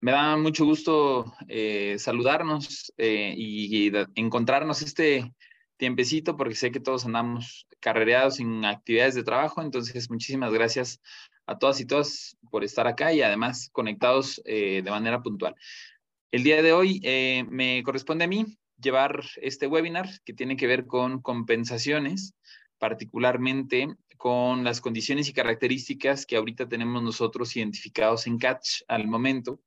me da mucho gusto eh, saludarnos eh, y, encontrarnos este tiempecito porque sé que todos andamos carrereados en actividades de trabajo, entonces muchísimas gracias a todas y todas por estar acá y además conectados eh, de manera puntual. El día de hoy me corresponde a mí llevar este webinar que tiene que ver con compensaciones, particularmente con las condiciones y características que ahorita tenemos nosotros identificados en Catch al momento,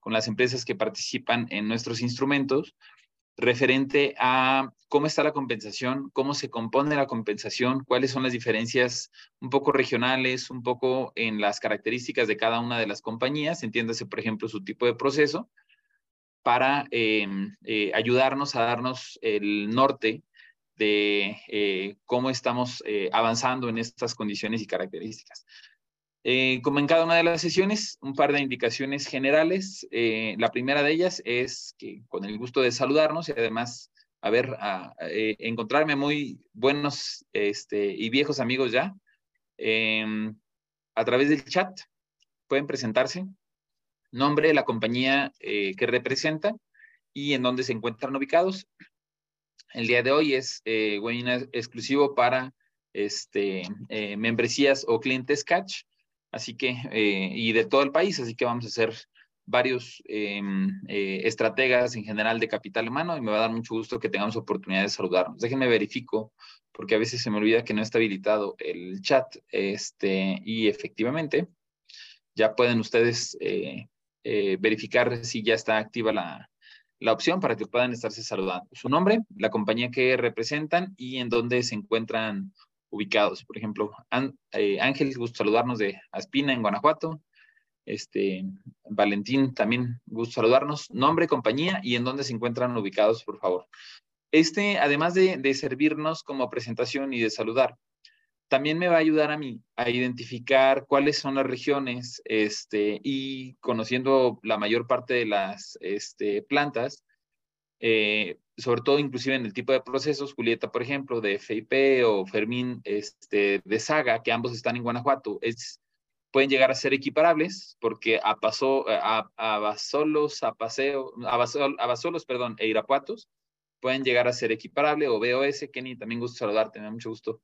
con las empresas que participan en nuestros instrumentos, referente a cómo está la compensación, cómo se compone la compensación, cuáles son las diferencias un poco regionales, un poco en las características de cada una de las compañías, entiéndase, por ejemplo, su tipo de proceso, para eh, eh, ayudarnos a darnos el norte de eh, cómo estamos eh, avanzando en estas condiciones y características. Eh, como en cada una de las sesiones, un par de indicaciones generales. la primera de ellas es que con el gusto de saludarnos y además a ver, a, encontrarme muy buenos este, y viejos amigos ya. Em, a través del chat pueden presentarse, nombre, la compañía que representan y en dónde se encuentran ubicados. El día de hoy es eh, webinar exclusivo para este, eh, membresías o clientes catch, así que, eh, y de todo el país, así que vamos a hacer varios estrategas en general de capital humano y me va a dar mucho gusto que tengamos oportunidad de saludarnos. Déjenme verifico, porque a veces se me olvida que no está habilitado el chat, este, y efectivamente, ya pueden ustedes verificar si ya está activa la, la opción para que puedan estarse saludando. Su nombre, la compañía que representan y en dónde se encuentran ubicados. Por ejemplo, eh, Ángel, gusto saludarnos de Aspina, en Guanajuato. Este, Valentín, también gusto saludarnos. Nombre, compañía y en dónde se encuentran ubicados, por favor. Este, además de, de servirnos como presentación y de saludar, también me va a ayudar a mí a identificar cuáles son las regiones este, y conociendo la mayor parte de las este, plantas, eh, sobre todo inclusive en el tipo de procesos, Julieta, por ejemplo, de FIP o Fermín este, de Saga, que ambos están en Guanajuato, pueden llegar a ser equiparables porque a, paso, a, a Basolos, a Paseo, a, a Basolos, perdón, e Irapuatos pueden llegar a ser equiparables o BOS, Kenny, también gusto saludarte, me da mucho gusto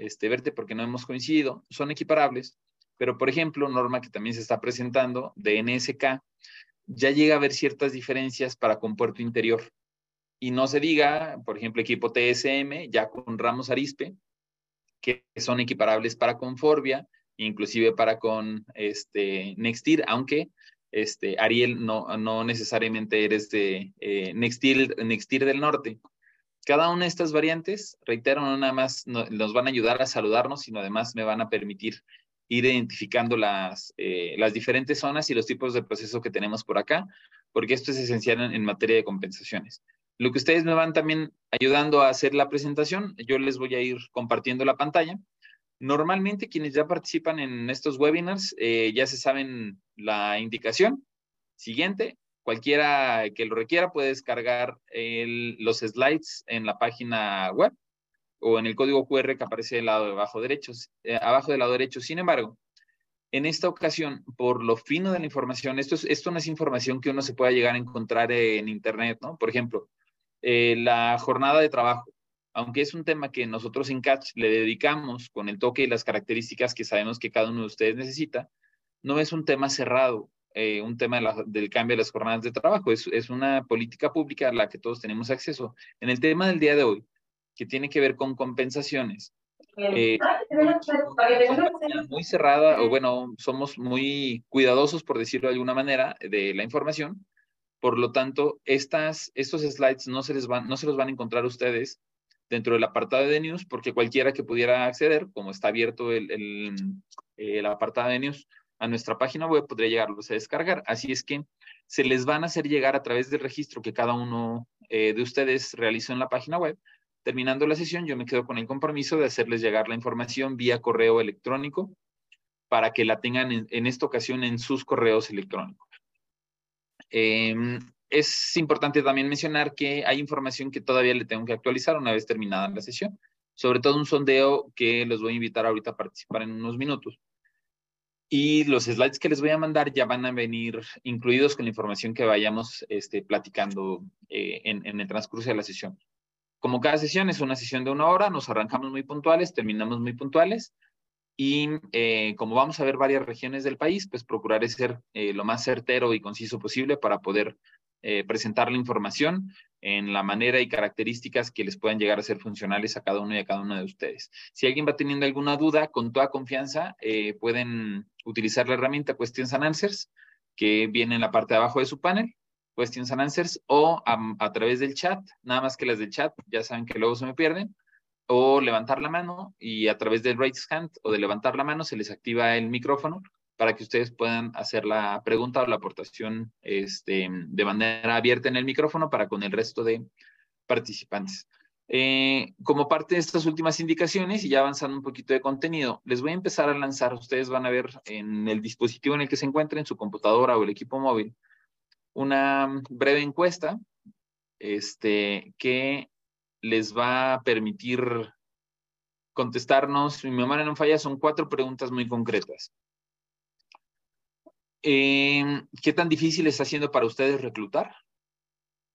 este, verte porque no hemos coincidido, son equiparables, pero por ejemplo, norma que también se está presentando de NSK, ya llega a haber ciertas diferencias para con puerto interior. Y no se diga, por ejemplo, equipo TSM, ya con Ramos Arispe, que son equiparables para con Forbia, inclusive para con este, Nextir, aunque este, Ariel no, no necesariamente eres de eh, Nextir, Nextir del Norte. Cada una de estas variantes, reitero, no nada más nos van a ayudar a saludarnos, sino además me van a permitir ir identificando las, eh, las diferentes zonas y los tipos de proceso que tenemos por acá, porque esto es esencial en, materia de compensaciones. Lo que ustedes me van también ayudando a hacer la presentación, yo les voy a ir compartiendo la pantalla. Normalmente quienes ya participan en estos webinars eh, ya se saben la indicación. Siguiente, Cualquiera que lo requiera puede descargar los slides en la página web o en el código QR que aparece del de abajo derecho. Eh, abajo del lado derecho. Sin embargo, en esta ocasión, por lo fino de la información, esto, es, esto no es información que uno se pueda llegar a encontrar en Internet. Por ejemplo, eh, la jornada de trabajo, aunque es un tema que nosotros en Catch le dedicamos con el toque y las características que sabemos que cada uno de ustedes necesita, no es un tema cerrado. Eh, un tema del cambio de las jornadas de trabajo. Es, es, una política pública a la que todos tenemos acceso. En el tema del día de hoy, que tiene que ver con compensaciones, eh, muy cerrada, o bueno, somos muy cuidadosos, por decirlo de alguna manera, de la información. Por lo tanto, estas, estos slides no se, les van, no se los van a encontrar ustedes dentro del apartado de news, porque cualquiera que pudiera acceder, como está abierto el, el, el apartado de news, a nuestra página web, podría llegarlos a descargar. Así es que se les van a hacer llegar a través del registro que cada uno eh, de ustedes realizó en la página web. Terminando la sesión, yo me quedo con el compromiso de hacerles llegar la información vía correo electrónico para que la tengan en, esta ocasión en sus correos electrónicos. Em, es importante también mencionar que hay información que todavía le tengo que actualizar una vez terminada la sesión, sobre todo un sondeo que los voy a invitar ahorita a participar en unos minutos Y los slides que les voy a mandar ya van a venir incluidos con la información que vayamos este, platicando eh, en, en el transcurso de la sesión. Como cada sesión es una sesión de una hora, nos arrancamos muy puntuales, terminamos muy puntuales. Y eh, como vamos a ver varias regiones del país, pues procuraré ser eh, lo más certero y conciso posible para poder eh, presentar la información en la manera y características que les puedan llegar a ser funcionales a cada uno y a cada uno de ustedes. Si alguien va teniendo alguna duda, con toda confianza, eh, pueden utilizar la herramienta Questions and Answers, que viene en la parte de abajo de su panel, Questions and Answers, o a, través del chat, nada más que las del chat, ya saben que luego se me pierden, o levantar la mano y a través del raise hand o de levantar la mano se les activa el micrófono para que ustedes puedan hacer la pregunta o la aportación este, de manera abierta en el micrófono para con el resto de participantes. Eh, como parte de estas últimas indicaciones y ya avanzando un poquito de contenido, les voy a empezar a lanzar, ustedes van a ver en el dispositivo en el que se encuentren, su computadora o el equipo móvil, una breve encuesta este, que les va a permitir contestarnos, mi memoria no falla, son cuatro preguntas muy concretas. Em, ¿Qué tan difícil está haciendo para ustedes reclutar?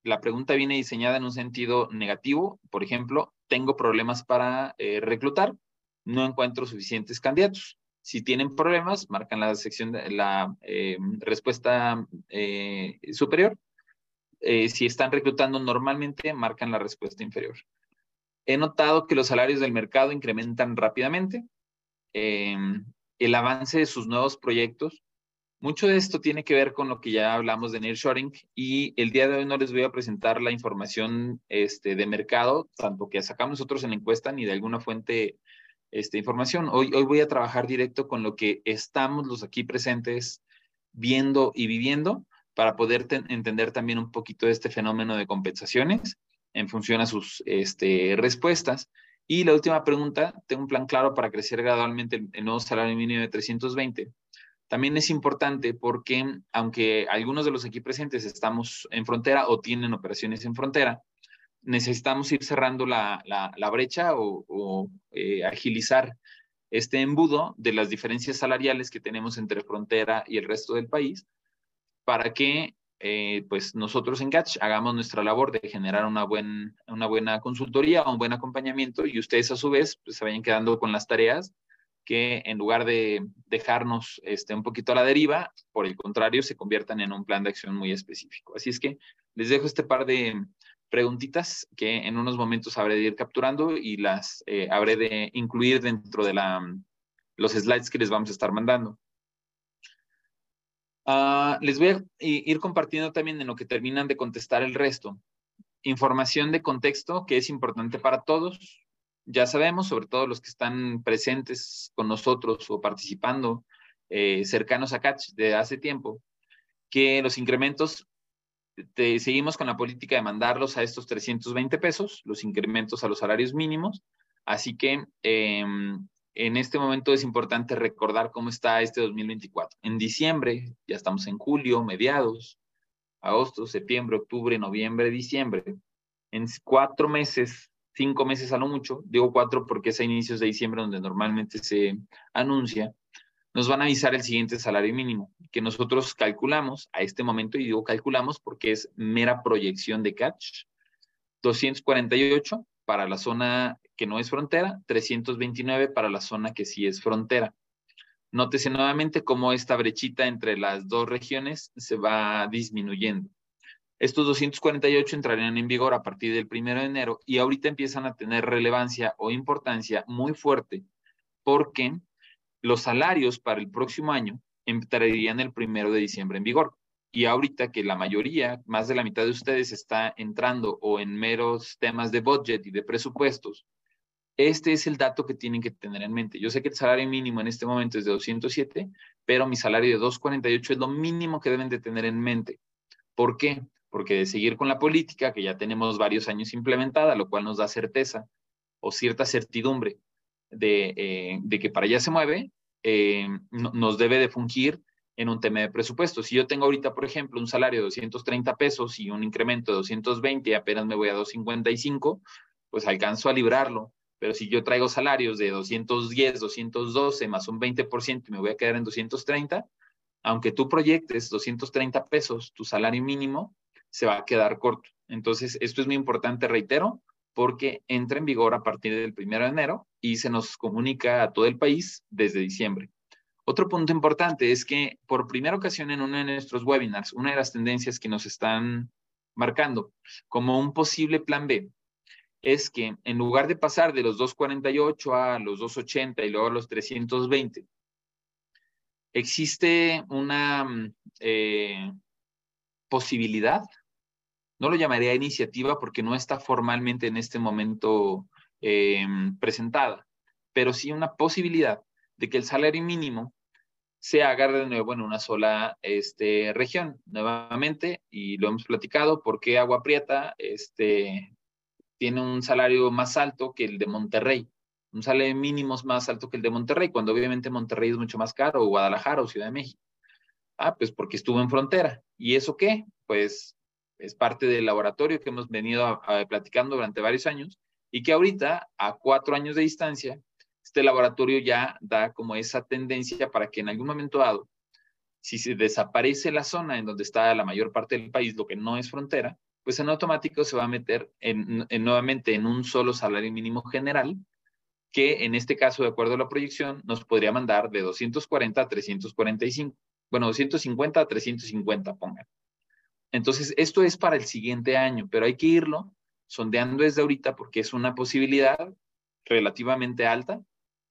La pregunta viene diseñada en un sentido negativo. Por ejemplo, tengo problemas para eh, reclutar, no encuentro suficientes candidatos. Si tienen problemas, marcan la sección de la em, respuesta eh, superior. Eh, si están reclutando normalmente, marcan la respuesta inferior. He notado que los salarios del mercado incrementan rápidamente. Em, el avance de sus nuevos proyectos mucho de esto tiene que ver con lo que ya hablamos de nearshoring y el día de hoy no les voy a presentar la información este, de mercado, tanto que sacamos nosotros en la encuesta ni de alguna fuente este, información. Hoy, hoy voy a trabajar directo con lo que estamos los aquí presentes viendo y viviendo para poder entender también un poquito este fenómeno de compensaciones en función a sus este, respuestas. Y la última pregunta, tengo un plan claro para crecer gradualmente el, el nuevo salario mínimo de 320 también es importante porque aunque algunos de los aquí presentes estamos en frontera o tienen operaciones en frontera, necesitamos ir cerrando la, brecha o, eh, agilizar este embudo de las diferencias salariales que tenemos entre frontera y el resto del país para que eh, pues nosotros en Catch hagamos nuestra labor de generar una, buen, una buena consultoría o un buen acompañamiento y ustedes a su vez pues, se vayan quedando con las tareas que en lugar de dejarnos este, un poquito a la deriva, por el contrario, se conviertan en un plan de acción muy específico. Así es que les dejo este par de preguntitas que en unos momentos habré de ir capturando y las eh, habré de incluir dentro de la, los slides que les vamos a estar mandando. Ah, les voy a ir compartiendo también en lo que terminan de contestar el resto. Información de contexto que es importante para todos ya sabemos, sobre todo los que están presentes con nosotros o participando eh, cercanos a Catch de hace tiempo, que los incrementos, seguimos con la política de mandarlos a estos 320 pesos, los incrementos a los salarios mínimos. Así que em, en este momento es importante recordar cómo está este 2024. En diciembre, ya estamos en julio, mediados, agosto, septiembre, octubre, noviembre, diciembre. En cuatro meses cinco meses a lo mucho, digo cuatro porque es a inicios de diciembre donde normalmente se anuncia, nos van a avisar el siguiente salario mínimo, que nosotros calculamos a este momento, y digo calculamos porque es mera proyección de catch, 248 para la zona que no es frontera, 329 para la zona que sí es frontera. Nótese nuevamente cómo esta brechita entre las dos regiones se va disminuyendo. Estos 248 entrarían en vigor a partir del 1 de enero y ahorita empiezan a tener relevancia o importancia muy fuerte porque los salarios para el próximo año entrarían el 1 de diciembre en vigor. Y ahorita que la mayoría, más de la mitad de ustedes está entrando o en meros temas de budget y de presupuestos, este es el dato que tienen que tener en mente. Yo sé que el salario mínimo en este momento es de 207, pero mi salario de 248 es lo mínimo que deben de tener en mente. ¿Por qué? Porque de seguir con la política que ya tenemos varios años implementada, lo cual nos da certeza o cierta certidumbre de, eh, que para allá se mueve, eh, nos debe de fungir en un tema de presupuesto. Si yo tengo ahorita, por ejemplo, un salario de 230 pesos y un incremento de 220 y apenas me voy a 255, pues alcanzo a librarlo Pero si yo traigo salarios de 210, 212 más un 20% y me voy a quedar en 230, aunque tú proyectes 230 pesos, tu salario mínimo se va a quedar corto. Entonces, esto es muy importante, reitero, porque entra en vigor a partir del 1 de enero y se nos comunica a todo el país desde diciembre. Otro punto importante es que por primera ocasión en uno de nuestros webinars, una de las tendencias que nos están marcando como un posible plan B es que en lugar de pasar de los 248 a los 280 y luego a los 320, existe una eh, posibilidad, no lo llamaría iniciativa porque no está formalmente en este momento eh, presentada, pero sí una posibilidad de que el salario mínimo se haga de nuevo en una sola este, región. Nuevamente, y lo hemos platicado, ¿por qué Agua Prieta este, tiene un salario más alto que el de Monterrey? Un salario mínimo más alto que el de Monterrey, cuando obviamente Monterrey es mucho más caro, o Guadalajara o Ciudad de México. Ah, pues porque estuvo en frontera. ¿Y eso qué? Pues es parte del laboratorio que hemos venido platicando durante varios años y que ahorita, a cuatro años de distancia, este laboratorio ya da como esa tendencia para que en algún momento dado, si se desaparece la zona en donde está la mayor parte del país, lo que no es frontera, pues en automático se va a meter en, nuevamente en un solo salario mínimo general, que en este caso, de acuerdo a la proyección, nos podría mandar de 240 a 345. Bueno, 250 a 350, pongan. Entonces, esto es para el siguiente año, pero hay que irlo sondeando desde ahorita porque es una posibilidad relativamente alta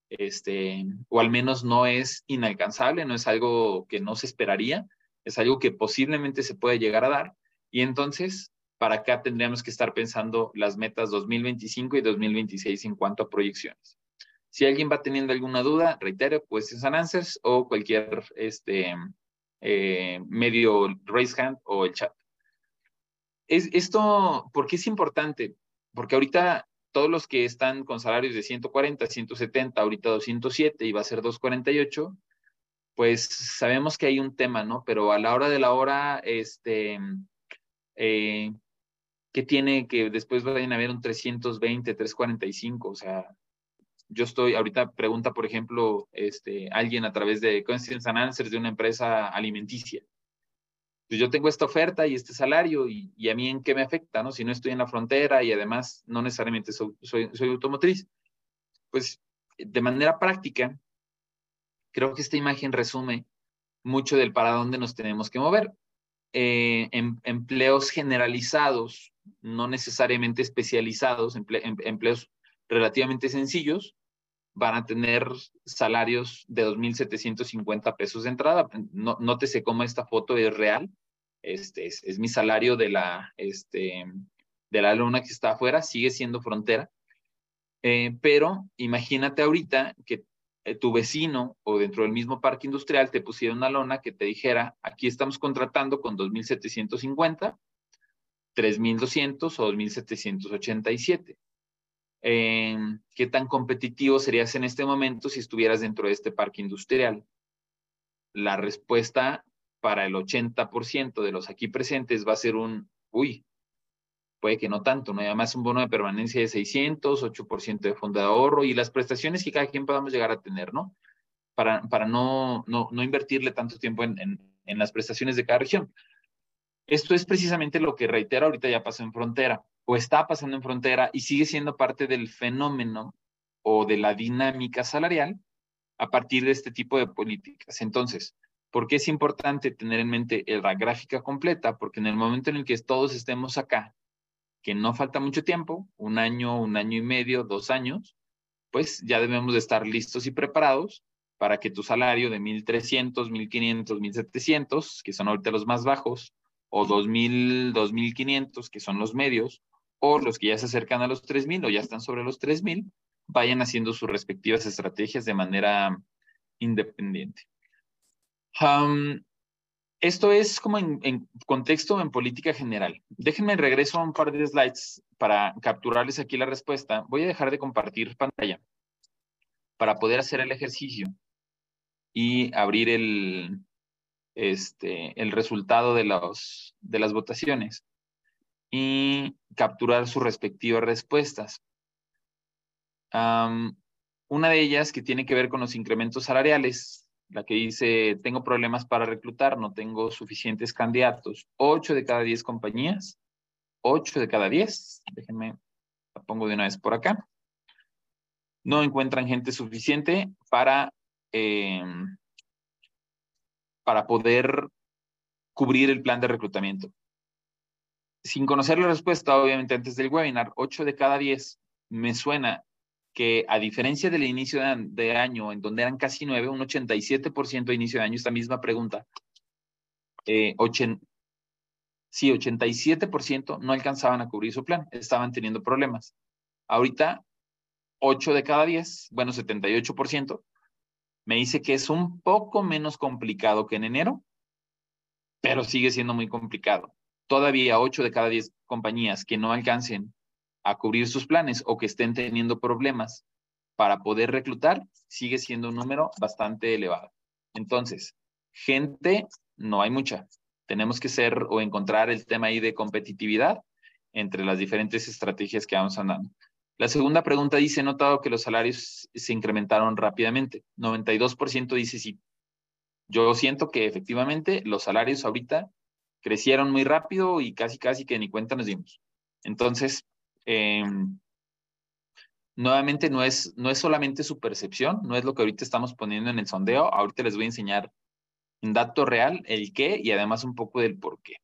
este, o al menos no es inalcanzable, no es algo que no se esperaría, es algo que posiblemente se puede llegar a dar. Y entonces, para acá tendríamos que estar pensando las metas 2025 y 2026 en cuanto a proyecciones. Si alguien va teniendo alguna duda, reitero, pues es Answers o cualquier este, eh, medio raise hand o el chat. Es, esto, ¿por qué es importante? Porque ahorita todos los que están con salarios de 140, 170, ahorita 207 y va a ser 248, pues sabemos que hay un tema, ¿no? Pero a la hora de la hora, este, eh, ¿qué tiene que después vayan a haber un 320, 345? O sea, yo estoy, ahorita pregunta, por ejemplo, este, alguien a través de Questions and Answers de una empresa alimenticia pues yo tengo esta oferta y este salario y, a mí en qué me afecta, ¿no? Si no estoy en la frontera y además no necesariamente soy, soy, automotriz. Pues de manera práctica, creo que esta imagen resume mucho del para dónde nos tenemos que mover. Eh, em, empleos generalizados, no necesariamente especializados, em, empleos relativamente sencillos, van a tener salarios de 2.750 pesos de entrada. No, nótese cómo esta foto es real. Este es, mi salario de la, este, de la que está afuera, sigue siendo frontera. Eh, pero imagínate ahorita que eh, tu vecino o dentro del mismo parque industrial te pusiera una lona que te dijera, aquí estamos contratando con 2.750, 3.200 o 2.787 qué tan competitivo serías en este momento si estuvieras dentro de este parque industrial. La respuesta para el 80% de los aquí presentes va a ser un, uy, puede que no tanto, ¿no? además un bono de permanencia de 600, 8% de fondo de ahorro y las prestaciones que cada quien podamos llegar a tener, ¿no? Para, para no, no, no invertirle tanto tiempo en, en las prestaciones de cada región. Esto es precisamente lo que reitero ahorita ya pasó en frontera o está pasando en frontera y sigue siendo parte del fenómeno o de la dinámica salarial a partir de este tipo de políticas. Entonces, ¿por qué es importante tener en mente la gráfica completa? Porque en el momento en el que todos estemos acá, que no falta mucho tiempo, un año, un año y medio, dos años, pues ya debemos de estar listos y preparados para que tu salario de 1.300, 1.500, 1.700, que son ahorita los más bajos, o 2.000, 2.500, que son los medios, o los que ya se acercan a los 3.000 o ya están sobre los 3.000, vayan haciendo sus respectivas estrategias de manera independiente. esto es como en, en, contexto en política general. Déjenme regreso a un par de slides para capturarles aquí la respuesta. Voy a dejar de compartir pantalla para poder hacer el ejercicio y abrir el, este, el resultado de, los, de las votaciones y capturar sus respectivas respuestas. una de ellas que tiene que ver con los incrementos salariales, la que dice, tengo problemas para reclutar, no tengo suficientes candidatos. Ocho de cada diez compañías, ocho de cada diez, déjenme, la pongo de una vez por acá, no encuentran gente suficiente para, em, para poder cubrir el plan de reclutamiento. Sin conocer la respuesta, obviamente, antes del webinar, 8 de cada 10 me suena que a diferencia del inicio de, año, en donde eran casi 9, un 87% de inicio de año, esta misma pregunta, eh, sí, 87% no alcanzaban a cubrir su plan, estaban teniendo problemas. Ahorita, 8 de cada 10, bueno, 78%, me dice que es un poco menos complicado que en enero, pero sigue siendo muy complicado. Todavía 8 de cada 10 compañías que no alcancen a cubrir sus planes o que estén teniendo problemas para poder reclutar, sigue siendo un número bastante elevado. Entonces, gente, no hay mucha. Tenemos que ser o encontrar el tema ahí de competitividad entre las diferentes estrategias que vamos andando. La segunda pregunta dice, he notado que los salarios se incrementaron rápidamente. 92% dice sí. Yo siento que efectivamente los salarios ahorita crecieron muy rápido y casi, casi que ni cuenta nos dimos. Entonces, em, nuevamente no es, no es solamente su percepción, no es lo que ahorita estamos poniendo en el sondeo. Ahorita les voy a enseñar en dato real el qué y además un poco del por qué.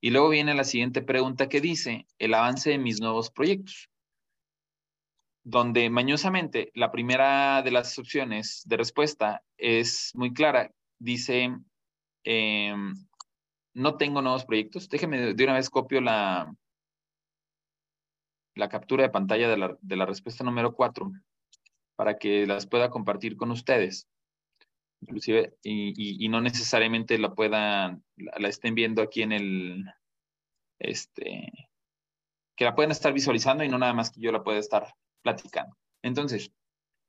Y luego viene la siguiente pregunta que dice, el avance de mis nuevos proyectos donde mañosamente la primera de las opciones de respuesta es muy clara. Dice, em, no tengo nuevos proyectos. Déjeme de una vez copio la, la captura de pantalla de la, de la respuesta número 4 para que las pueda compartir con ustedes. Inclusive, y, y, no necesariamente la puedan, la, la, estén viendo aquí en el, este, que la pueden estar visualizando y no nada más que yo la pueda estar platicando. Entonces,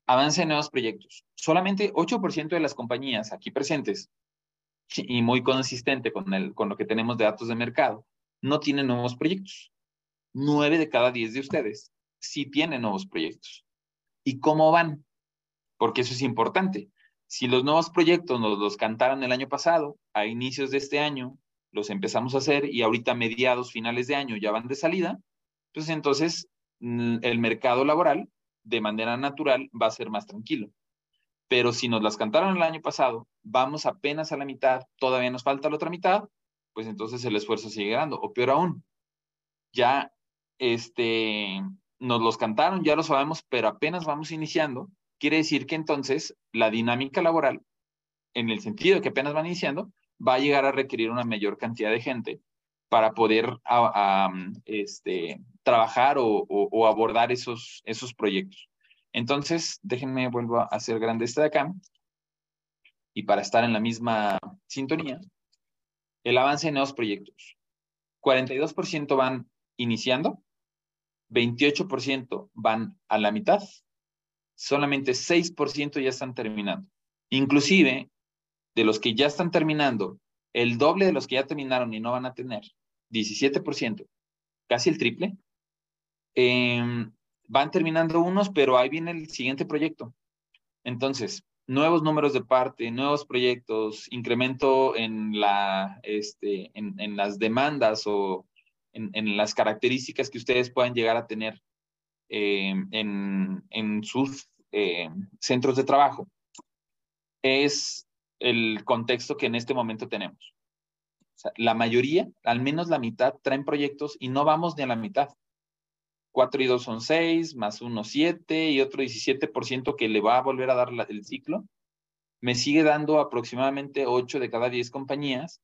avance en nuevos proyectos. Solamente 8% de las compañías aquí presentes, y muy consistente con, el, con lo que tenemos de datos de mercado, no tienen nuevos proyectos. 9 de cada 10 de ustedes sí tienen nuevos proyectos. ¿Y cómo van? Porque eso es importante. Si los nuevos proyectos nos los cantaron el año pasado, a inicios de este año, los empezamos a hacer y ahorita mediados, finales de año ya van de salida, pues entonces el mercado laboral de manera natural va a ser más tranquilo. Pero si nos las cantaron el año pasado, vamos apenas a la mitad, todavía nos falta la otra mitad, pues entonces el esfuerzo sigue ganando. O peor aún, ya este, nos los cantaron, ya lo sabemos, pero apenas vamos iniciando, quiere decir que entonces la dinámica laboral, en el sentido que apenas van iniciando, va a llegar a requerir una mayor cantidad de gente para poder este, trabajar o, abordar esos, esos proyectos. Entonces, déjenme, vuelvo a hacer grande este de acá. Y para estar en la misma sintonía, el avance en nuevos proyectos. 42% van iniciando, 28% van a la mitad, solamente 6% ya están terminando. Inclusive, de los que ya están terminando el doble de los que ya terminaron y no van a tener, 17%, casi el triple. Em, van terminando unos, pero ahí viene el siguiente proyecto. Entonces, nuevos números de parte, nuevos proyectos, incremento en, la, este, en, las demandas o en, las características que ustedes puedan llegar a tener em, en, sus em, centros de trabajo. Es el contexto que en este momento tenemos. la mayoría, al menos la mitad, traen proyectos y no vamos ni a la mitad. 4 y 2 son 6, más 1, 7 y otro 17% que le va a volver a dar el ciclo. Me sigue dando aproximadamente 8 de cada 10 compañías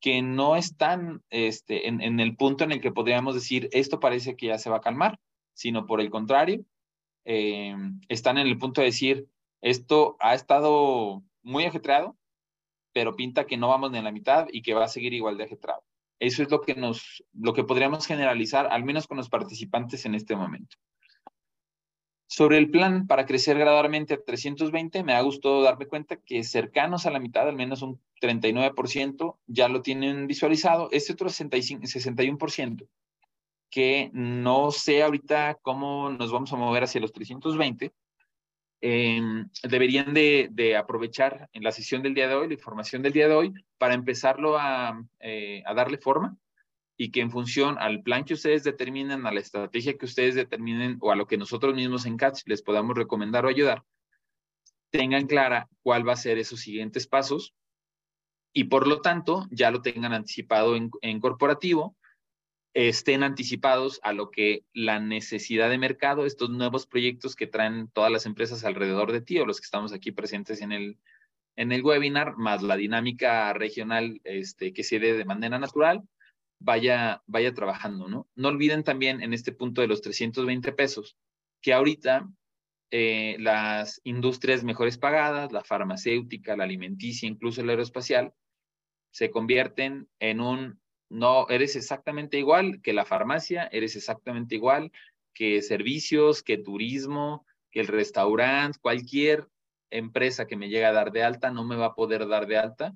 que no están este, en, el punto en el que podríamos decir esto parece que ya se va a calmar, sino por el contrario, eh, están en el punto de decir esto ha estado muy ajetreado, pero pinta que no vamos ni a la mitad y que va a seguir igual de ajetreado. Eso es lo que nos, lo que podríamos generalizar, al menos con los participantes en este momento. Sobre el plan para crecer gradualmente a 320, me ha gustado darme cuenta que cercanos a la mitad, al menos un 39%, ya lo tienen visualizado. Este otro 65, 61% que no sé ahorita cómo nos vamos a mover hacia los 320, em, deberían de, aprovechar en la sesión del día de hoy, la información del día de hoy, para empezarlo a, eh, a darle forma y que en función al plan que ustedes determinen, a la estrategia que ustedes determinen o a lo que nosotros mismos en CATS les podamos recomendar o ayudar, tengan clara cuál va a ser esos siguientes pasos y por lo tanto ya lo tengan anticipado en corporativo estén anticipados a lo que la necesidad de mercado, estos nuevos proyectos que traen todas las empresas alrededor de ti o los que estamos aquí presentes en el, en el webinar, más la dinámica regional este, que se dé de manera natural, vaya, vaya trabajando, ¿no? No olviden también en este punto de los 320 pesos, que ahorita eh, las industrias mejores pagadas, la farmacéutica, la alimenticia, incluso la aeroespacial, se convierten en un no eres exactamente igual que la farmacia, eres exactamente igual que servicios, que turismo, que el restaurante, cualquier empresa que me llegue a dar de alta no me va a poder dar de alta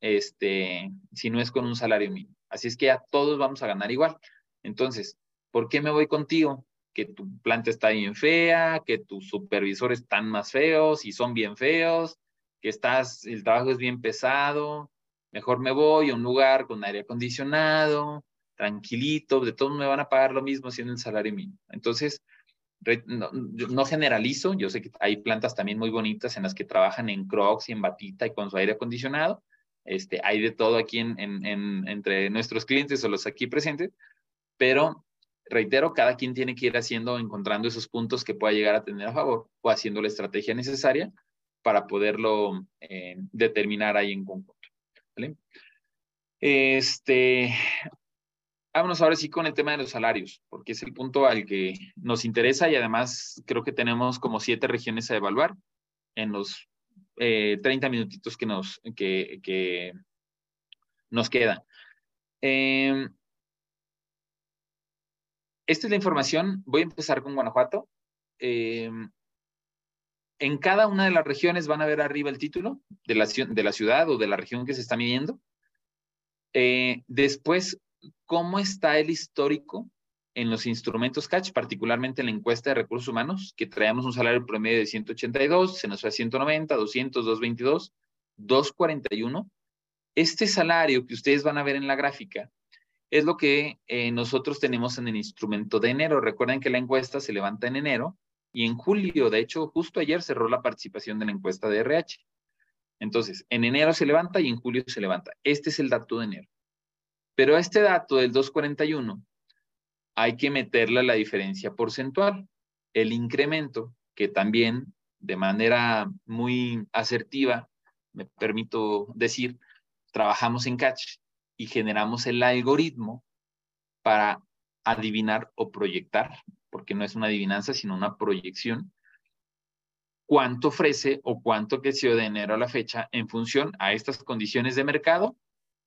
este, si no es con un salario mínimo. Así es que a todos vamos a ganar igual. Entonces, ¿por qué me voy contigo? Que tu planta está bien fea, que tus supervisores están más feos y son bien feos, que estás, el trabajo es bien pesado, Mejor me voy a un lugar con aire acondicionado, tranquilito, de todos me van a pagar lo mismo siendo el salario mínimo. Entonces, no, generalizo, yo sé que hay plantas también muy bonitas en las que trabajan en crocs y en batita y con su aire acondicionado. Este, hay de todo aquí en, en, entre nuestros clientes o los aquí presentes, pero reitero, cada quien tiene que ir haciendo, encontrando esos puntos que pueda llegar a tener a favor o haciendo la estrategia necesaria para poderlo eh, determinar ahí en. Este, vámonos ahora sí con el tema de los salarios, porque es el punto al que nos interesa y además creo que tenemos como siete regiones a evaluar en los 30 eh, minutitos que nos, que, nos quedan. Em, esta es la información. Voy a empezar con Guanajuato. Em, en cada una de las regiones van a ver arriba el título de la, ciudad o de la región que se está midiendo. Eh, después, ¿cómo está el histórico en los instrumentos catch, particularmente en la encuesta de recursos humanos, que traemos un salario promedio de 182, se nos fue a 190, 200, 222, 241. Este salario que ustedes van a ver en la gráfica es lo que eh, nosotros tenemos en el instrumento de enero. Recuerden que la encuesta se levanta en enero y en julio, de hecho, justo ayer cerró la participación de la encuesta de RH. Entonces, en enero se levanta y en julio se levanta. Este es el dato de enero. Pero a este dato del 241 hay que meterle la diferencia porcentual, el incremento, que también de manera muy asertiva, me permito decir, trabajamos en Catch y generamos el algoritmo para adivinar o proyectar porque no es una adivinanza, sino una proyección, cuánto ofrece o cuánto creció de enero a la fecha en función a estas condiciones de mercado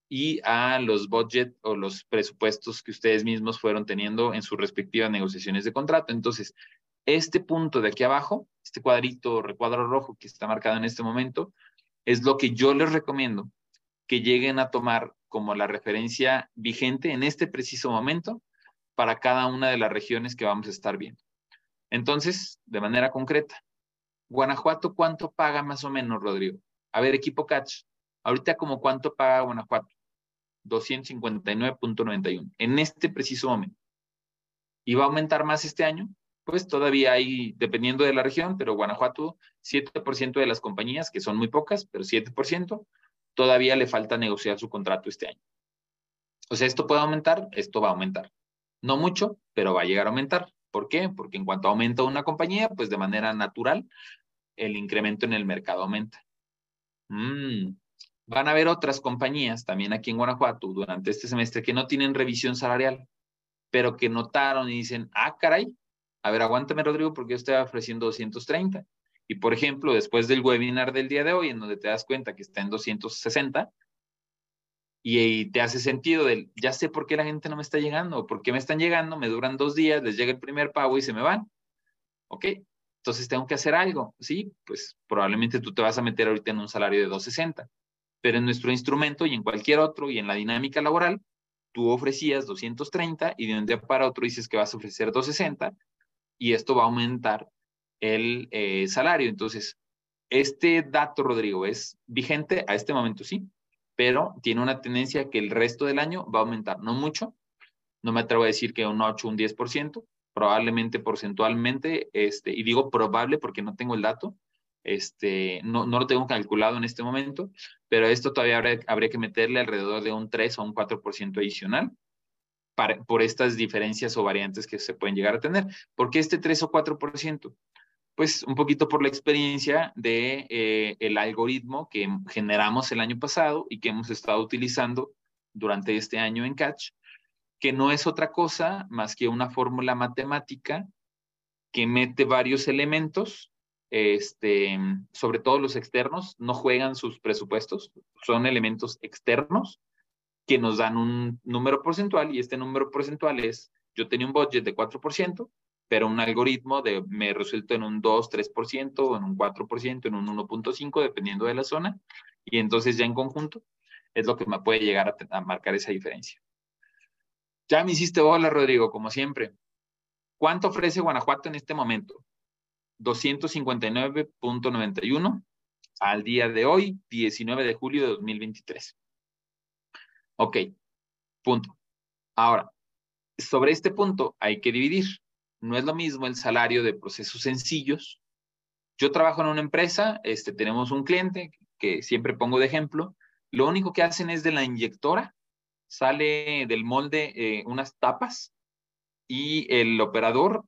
y a los budget o los presupuestos que ustedes mismos fueron teniendo en sus respectivas negociaciones de contrato. Entonces, este punto de aquí abajo, este cuadrito, recuadro rojo que está marcado en este momento, es lo que yo les recomiendo que lleguen a tomar como la referencia vigente en este preciso momento para cada una de las regiones que vamos a estar viendo. Entonces, de manera concreta, Guanajuato, ¿cuánto paga más o menos, Rodrigo? A ver, equipo Catch, ahorita como cuánto paga Guanajuato? 259.91 en este preciso momento. ¿Y va a aumentar más este año? Pues todavía hay, dependiendo de la región, pero Guanajuato, 7% de las compañías, que son muy pocas, pero 7%, todavía le falta negociar su contrato este año. O sea, esto puede aumentar, esto va a aumentar. No mucho, pero va a llegar a aumentar. ¿Por qué? Porque en cuanto aumenta una compañía, pues de manera natural, el incremento en el mercado aumenta. Mm, van a haber otras compañías también aquí en Guanajuato durante este semestre que no tienen revisión salarial, pero que notaron y dicen, ah, caray, a ver, aguántame, Rodrigo, porque yo estoy ofreciendo 230. Y por ejemplo, después del webinar del día de hoy, en donde te das cuenta que está en 260, y, te hace sentido del, ya sé por qué la gente no me está llegando, por qué me están llegando, me duran dos días, les llega el primer pago y se me van. ¿Ok? Entonces tengo que hacer algo. Sí, pues probablemente tú te vas a meter ahorita en un salario de 260, pero en nuestro instrumento y en cualquier otro y en la dinámica laboral, tú ofrecías 230 y de un día para otro dices que vas a ofrecer 260 y esto va a aumentar el eh, salario. Entonces, este dato, Rodrigo, es vigente a este momento, sí, pero tiene una tendencia que el resto del año va a aumentar, no mucho, no me atrevo a decir que un 8, un 10%, probablemente porcentualmente, este, y digo probable porque no tengo el dato, este, no, no lo tengo calculado en este momento, pero esto todavía habría, que meterle alrededor de un 3 o un 4% adicional para, por estas diferencias o variantes que se pueden llegar a tener. ¿Por qué este 3 o 4%? Pues un poquito por la experiencia de eh, el algoritmo que generamos el año pasado y que hemos estado utilizando durante este año en Catch, que no es otra cosa más que una fórmula matemática que mete varios elementos, este, sobre todo los externos, no juegan sus presupuestos, son elementos externos que nos dan un número porcentual y este número porcentual es, yo tenía un budget de 4%, pero un algoritmo de, me resulta en un 2, 3%, o en un 4%, en un 1.5, dependiendo de la zona, y entonces ya en conjunto es lo que me puede llegar a, marcar esa diferencia. Ya me hiciste bola, Rodrigo, como siempre. ¿Cuánto ofrece Guanajuato en este momento? 259.91 al día de hoy, 19 de julio de 2023. Ok, punto. Ahora, sobre este punto hay que dividir no es lo mismo el salario de procesos sencillos. Yo trabajo en una empresa, este, tenemos un cliente que siempre pongo de ejemplo, lo único que hacen es de la inyectora, sale del molde eh, unas tapas y el operador,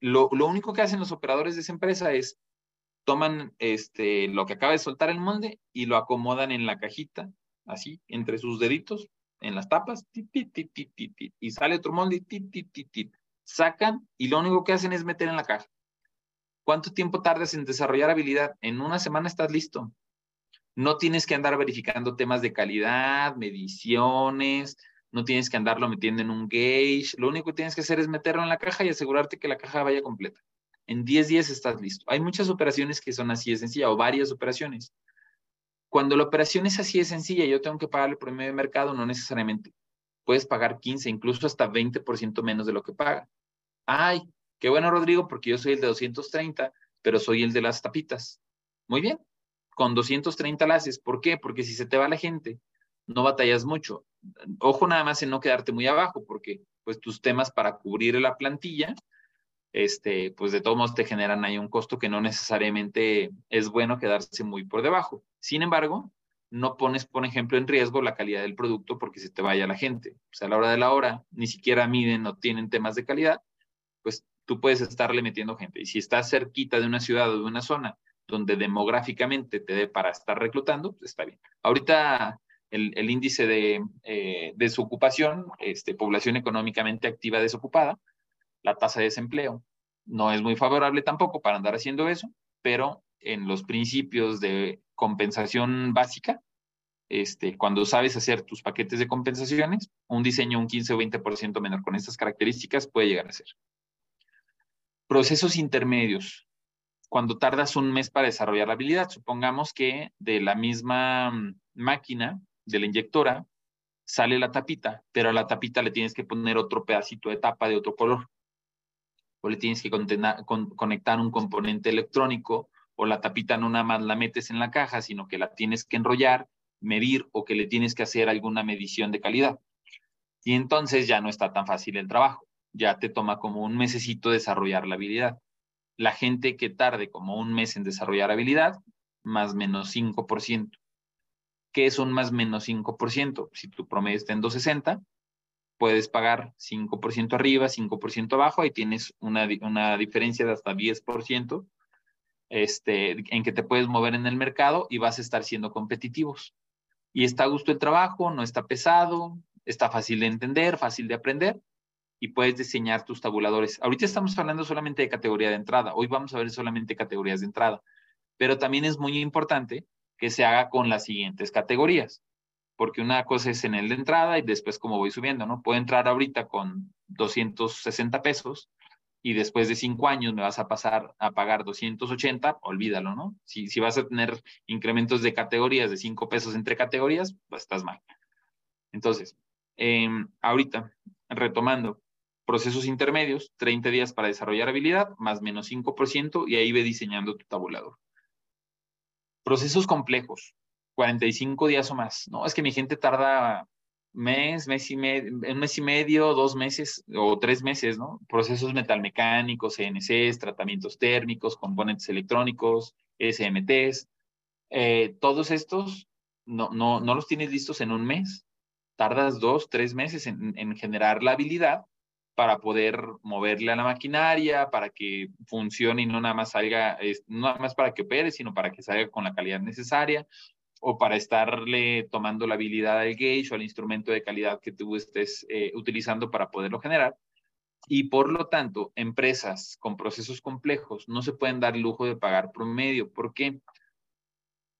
lo, único que hacen los operadores de esa empresa es toman este, lo que acaba de soltar el molde y lo acomodan en la cajita, así, entre sus deditos, en las tapas, y sale otro molde, sacan y lo único que hacen es meter en la caja. ¿Cuánto tiempo tardas en desarrollar habilidad? En una semana estás listo. No tienes que andar verificando temas de calidad, mediciones, no tienes que andarlo metiendo en un gauge. Lo único que tienes que hacer es meterlo en la caja y asegurarte que la caja vaya completa. En 10 días estás listo. Hay muchas operaciones que son así de sencilla o varias operaciones. Cuando la operación es así de sencilla, yo tengo que pagar el promedio de mercado, no necesariamente. Puedes pagar 15, incluso hasta 20% menos de lo que paga. Ay, qué bueno, Rodrigo, porque yo soy el de 230, pero soy el de las tapitas. Muy bien, con 230 la haces. ¿Por qué? Porque si se te va la gente, no batallas mucho. Ojo nada más en no quedarte muy abajo, porque pues tus temas para cubrir la plantilla, este, pues de todos modos te generan ahí un costo que no necesariamente es bueno quedarse muy por debajo. Sin embargo, no pones, por ejemplo, en riesgo la calidad del producto porque se te vaya la gente. O sea, a la hora de la hora ni siquiera miden o tienen temas de calidad pues tú puedes estarle metiendo gente. Y si estás cerquita de una ciudad o de una zona donde demográficamente te dé para estar reclutando, pues está bien. Ahorita el, índice de eh, desocupación, este, población económicamente activa desocupada, la tasa de desempleo, no es muy favorable tampoco para andar haciendo eso, pero en los principios de compensación básica, este, cuando sabes hacer tus paquetes de compensaciones, un diseño un 15 o 20% menor con estas características puede llegar a ser. Procesos intermedios. Cuando tardas un mes para desarrollar la habilidad, supongamos que de la misma mm, máquina, de la inyectora, sale la tapita, pero a la tapita le tienes que poner otro pedacito de tapa de otro color. O le tienes que conectar un componente electrónico, o la tapita no nada más la metes en la caja, sino que la tienes que enrollar, medir o que le tienes que hacer alguna medición de calidad. Y entonces ya no está tan fácil el trabajo ya te toma como un mesecito desarrollar la habilidad. La gente que tarde como un mes en desarrollar habilidad, más menos 5%. ¿Qué es un más menos 5%? Si tu promedio está en 260, puedes pagar 5% arriba, 5% abajo, y tienes una, una diferencia de hasta 10% este, en que te puedes mover en el mercado y vas a estar siendo competitivos. Y está a gusto el trabajo, no está pesado, está fácil de entender, fácil de aprender, y puedes diseñar tus tabuladores. Ahorita estamos hablando solamente de categoría de entrada, hoy vamos a ver solamente categorías de entrada, pero también es muy importante que se haga con las siguientes categorías, porque una cosa es en el de entrada y después como voy subiendo, ¿no? Puedo entrar ahorita con 260 pesos y después de cinco años me vas a pasar a pagar 280, olvídalo, ¿no? Si, si vas a tener incrementos de categorías de cinco pesos entre categorías, pues estás mal. Entonces, Em, ahorita, retomando, procesos intermedios, 30 días para desarrollar habilidad, más menos 5%, y ahí ve diseñando tu tabulador. Procesos complejos, 45 días o más. No, es que mi gente tarda mes, mes y medio, un mes y medio, dos meses o tres meses, ¿no? Procesos metalmecánicos, CNCs, tratamientos térmicos, componentes electrónicos, SMTs, eh, todos estos no, no, no los tienes listos en un mes. Tardas dos, tres meses en, en generar la habilidad para poder moverle a la maquinaria, para que funcione y no nada más salga, no nada más para que opere, sino para que salga con la calidad necesaria o para estarle tomando la habilidad al gauge o al instrumento de calidad que tú estés eh, utilizando para poderlo generar. Y por lo tanto, empresas con procesos complejos no se pueden dar lujo de pagar promedio. ¿Por qué?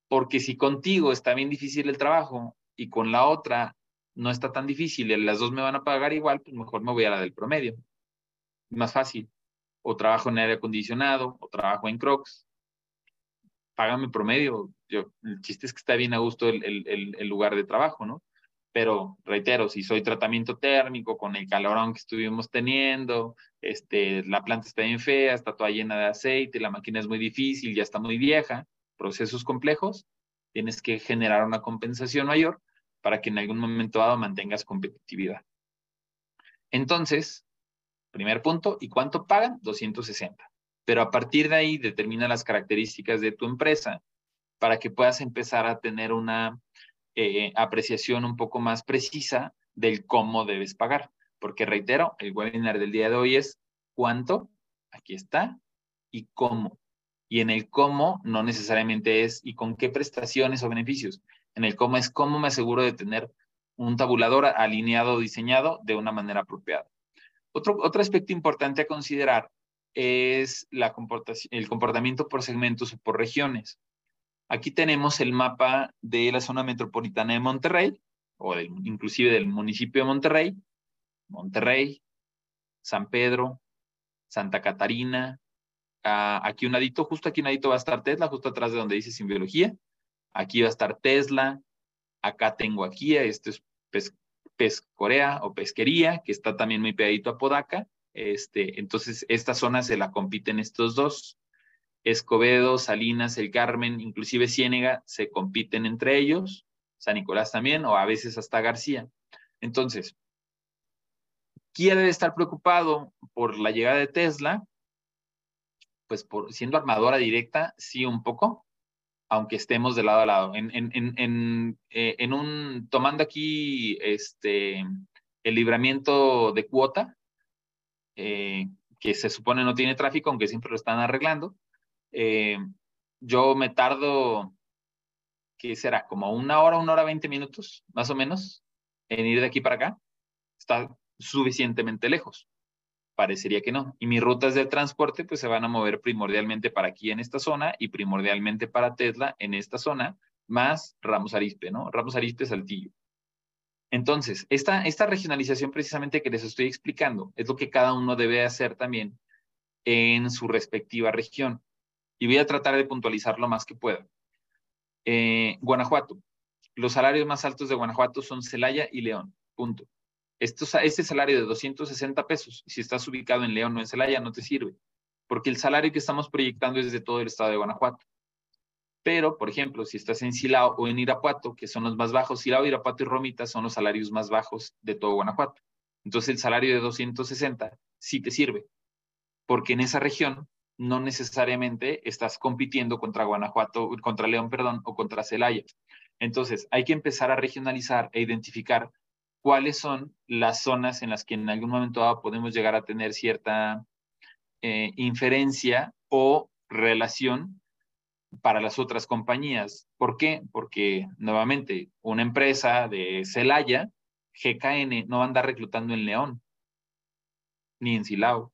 Porque si contigo está bien difícil el trabajo y con la otra no está tan difícil, las dos me van a pagar igual, pues mejor me voy a la del promedio. Más fácil. O trabajo en aire acondicionado, o trabajo en Crocs, págame promedio. Yo, el chiste es que está bien a gusto el, el, el, lugar de trabajo, ¿no? Pero reitero, si soy tratamiento térmico con el calorón que estuvimos teniendo, este, la planta está bien fea, está toda llena de aceite, la máquina es muy difícil, ya está muy vieja, procesos complejos, tienes que generar una compensación mayor para que en algún momento dado mantengas competitividad. Entonces, primer punto, ¿y cuánto pagan? 260 pero a partir de ahí determina las características de tu empresa para que puedas empezar a tener una eh, apreciación un poco más precisa del cómo debes pagar. Porque reitero, el webinar del día de hoy es cuánto, aquí está, y cómo. Y en el cómo no necesariamente es y con qué prestaciones o beneficios. En el cómo es cómo me aseguro de tener un tabulador alineado o diseñado de una manera apropiada. Otro, otro aspecto importante a considerar es la el comportamiento por segmentos o por regiones. Aquí tenemos el mapa de la zona metropolitana de Monterrey, o inclusive del municipio de Monterrey, Monterrey, San Pedro, Santa Catarina, ah, aquí un ladito, justo aquí un ladito va a estar Tesla, justo atrás de donde dice simbiología. Aquí va a estar Tesla, acá tengo aquí, esto es Pescorea o Pesquería, que está también muy pegadito a Podaca. Este, entonces, esta zona se la compiten estos dos. Escobedo, Salinas, El Carmen, inclusive Ciénega, se compiten entre ellos. San Nicolás también, o a veces hasta García. Entonces, ¿quién debe estar preocupado por la llegada de Tesla? Pues por siendo armadora directa, sí un poco, aunque estemos de lado a lado. En, eh, un, tomando aquí este, el libramiento de cuota, eh, que se supone no tiene tráfico, aunque siempre lo están arreglando. Eh, yo me tardo, ¿qué será? Como una hora, una hora, veinte minutos, más o menos, en ir de aquí para acá. Está suficientemente lejos. Parecería que no. Y mis rutas de transporte pues se van a mover primordialmente para aquí en esta zona y primordialmente para Tesla en esta zona, más Ramos Arispe, ¿no? Ramos Arispe Saltillo. Entonces, esta, esta regionalización precisamente que les estoy explicando es lo que cada uno debe hacer también en su respectiva región. Y voy a tratar de puntualizar lo más que pueda. Eh, Guanajuato. Los salarios más altos de Guanajuato son Celaya y León. Punto. este salario de 260 pesos, si estás ubicado en León o en Celaya, no te sirve, porque el salario que estamos proyectando es de todo el estado de Guanajuato. Pero, por ejemplo, si estás en Silao o en Irapuato, que son los más bajos, Silao, Irapuato y Romita son los salarios más bajos de todo Guanajuato. Entonces, el salario de 260 sí te sirve, porque en esa región no necesariamente estás compitiendo contra Guanajuato, contra León, perdón, o contra Celaya. Entonces, hay que empezar a regionalizar e identificar cuáles son las zonas en las que en algún momento dado podemos llegar a tener cierta eh, inferencia o relación para las otras compañías. ¿Por qué? Porque nuevamente una empresa de Celaya, GKN, no va a andar reclutando en León, ni en Silao,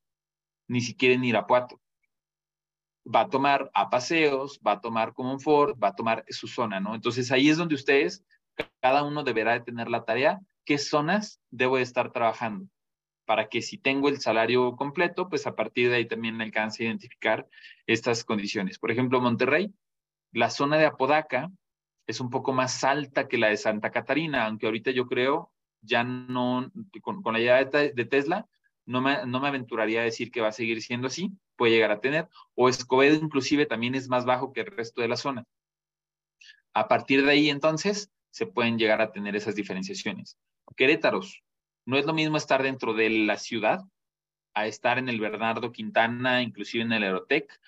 ni siquiera en Irapuato. Va a tomar a paseos, va a tomar Ford, va a tomar su zona, ¿no? Entonces ahí es donde ustedes, cada uno deberá de tener la tarea, qué zonas debo de estar trabajando para que si tengo el salario completo, pues a partir de ahí también alcance a identificar estas condiciones. Por ejemplo, Monterrey, la zona de Apodaca es un poco más alta que la de Santa Catarina, aunque ahorita yo creo, ya no, con, la llegada de, Tesla, no me, no me aventuraría a decir que va a seguir siendo así, puede llegar a tener, o Escobedo inclusive también es más bajo que el resto de la zona. A partir de ahí, entonces, se pueden llegar a tener esas diferenciaciones. Querétaros, no es lo mismo estar dentro de la ciudad a estar en el Bernardo Quintana, inclusive en el Aerotec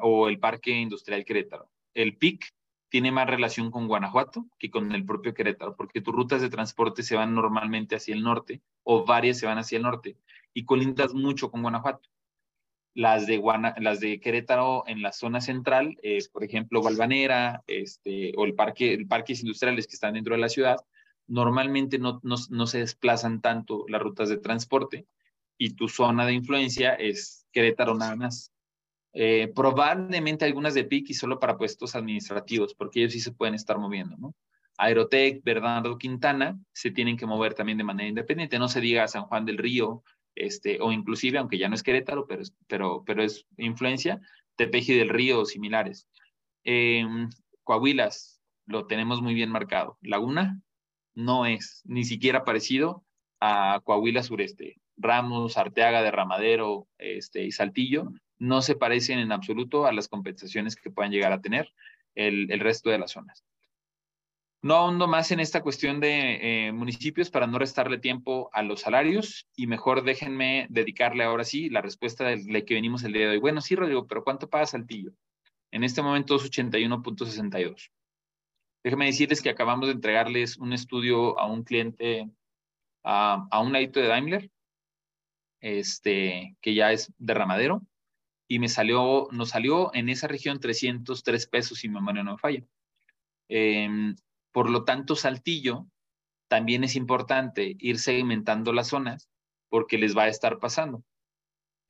o el Parque Industrial Querétaro. El PIC tiene más relación con Guanajuato que con el propio Querétaro, porque tus rutas de transporte se van normalmente hacia el norte o varias se van hacia el norte y colindas mucho con Guanajuato. Las de, las de Querétaro en la zona central, por ejemplo, Valvanera este, o el parque, el parques industriales que están dentro de la ciudad, normalmente no, no, se desplazan tanto las rutas de transporte y tu zona de influencia es Querétaro nada más. Eh, probablemente algunas de PIC y solo para puestos administrativos, porque ellos sí se pueden estar moviendo, ¿no? Aerotec, Bernardo Quintana, se tienen que mover también de manera independiente, no se diga San Juan del Río, este, o inclusive, aunque ya no es Querétaro, pero, pero, pero es influencia, Tepeji del Río o similares. Eh, Coahuilas, lo tenemos muy bien marcado. Laguna no es ni siquiera parecido a Coahuila Sureste. Ramos, Arteaga, Derramadero este, y Saltillo no se parecen en absoluto a las compensaciones que puedan llegar a tener el, resto de las zonas. No ahondo más en esta cuestión de eh, municipios para no restarle tiempo a los salarios y mejor déjenme dedicarle ahora sí la respuesta de que venimos el día de hoy. Bueno, sí, Rodrigo, pero ¿cuánto paga Saltillo? En este momento es 81.62. Déjenme decirles que acabamos de entregarles un estudio a un cliente, a, un ladito de Daimler, este, que ya es derramadero, y me salió, nos salió en esa región 303 pesos, si mi memoria no me falla. Em, por lo tanto, Saltillo también es importante ir segmentando las zonas porque les va a estar pasando.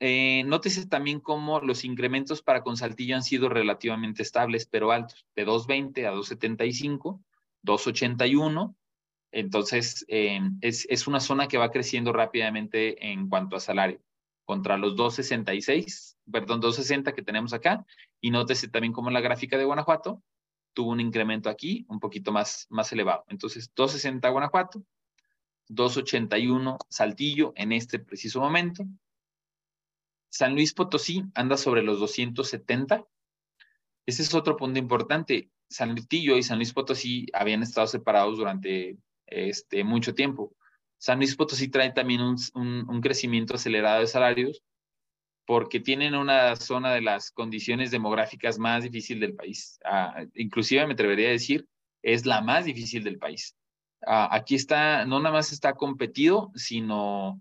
Eh, nótese también cómo los incrementos para con Saltillo han sido relativamente estables, pero altos, de 2.20 a 2.75, 2.81. Entonces, em, es, es una zona que va creciendo rápidamente en cuanto a salario contra los 266, perdón, 260 que tenemos acá. Y nótese también como la gráfica de Guanajuato tuvo un incremento aquí un poquito más, más elevado. Entonces, 260 Guanajuato, 281 Saltillo en este preciso momento. San Luis Potosí anda sobre los 270. Ese es otro punto importante. Saltillo y San Luis Potosí habían estado separados durante este, mucho tiempo. San Luis Potosí trae también un, crecimiento acelerado de salarios porque tienen una zona de las condiciones demográficas más difícil del país. Ah, inclusive me atrevería a decir, es la más difícil del país. Ah, aquí está, no nada más está competido, sino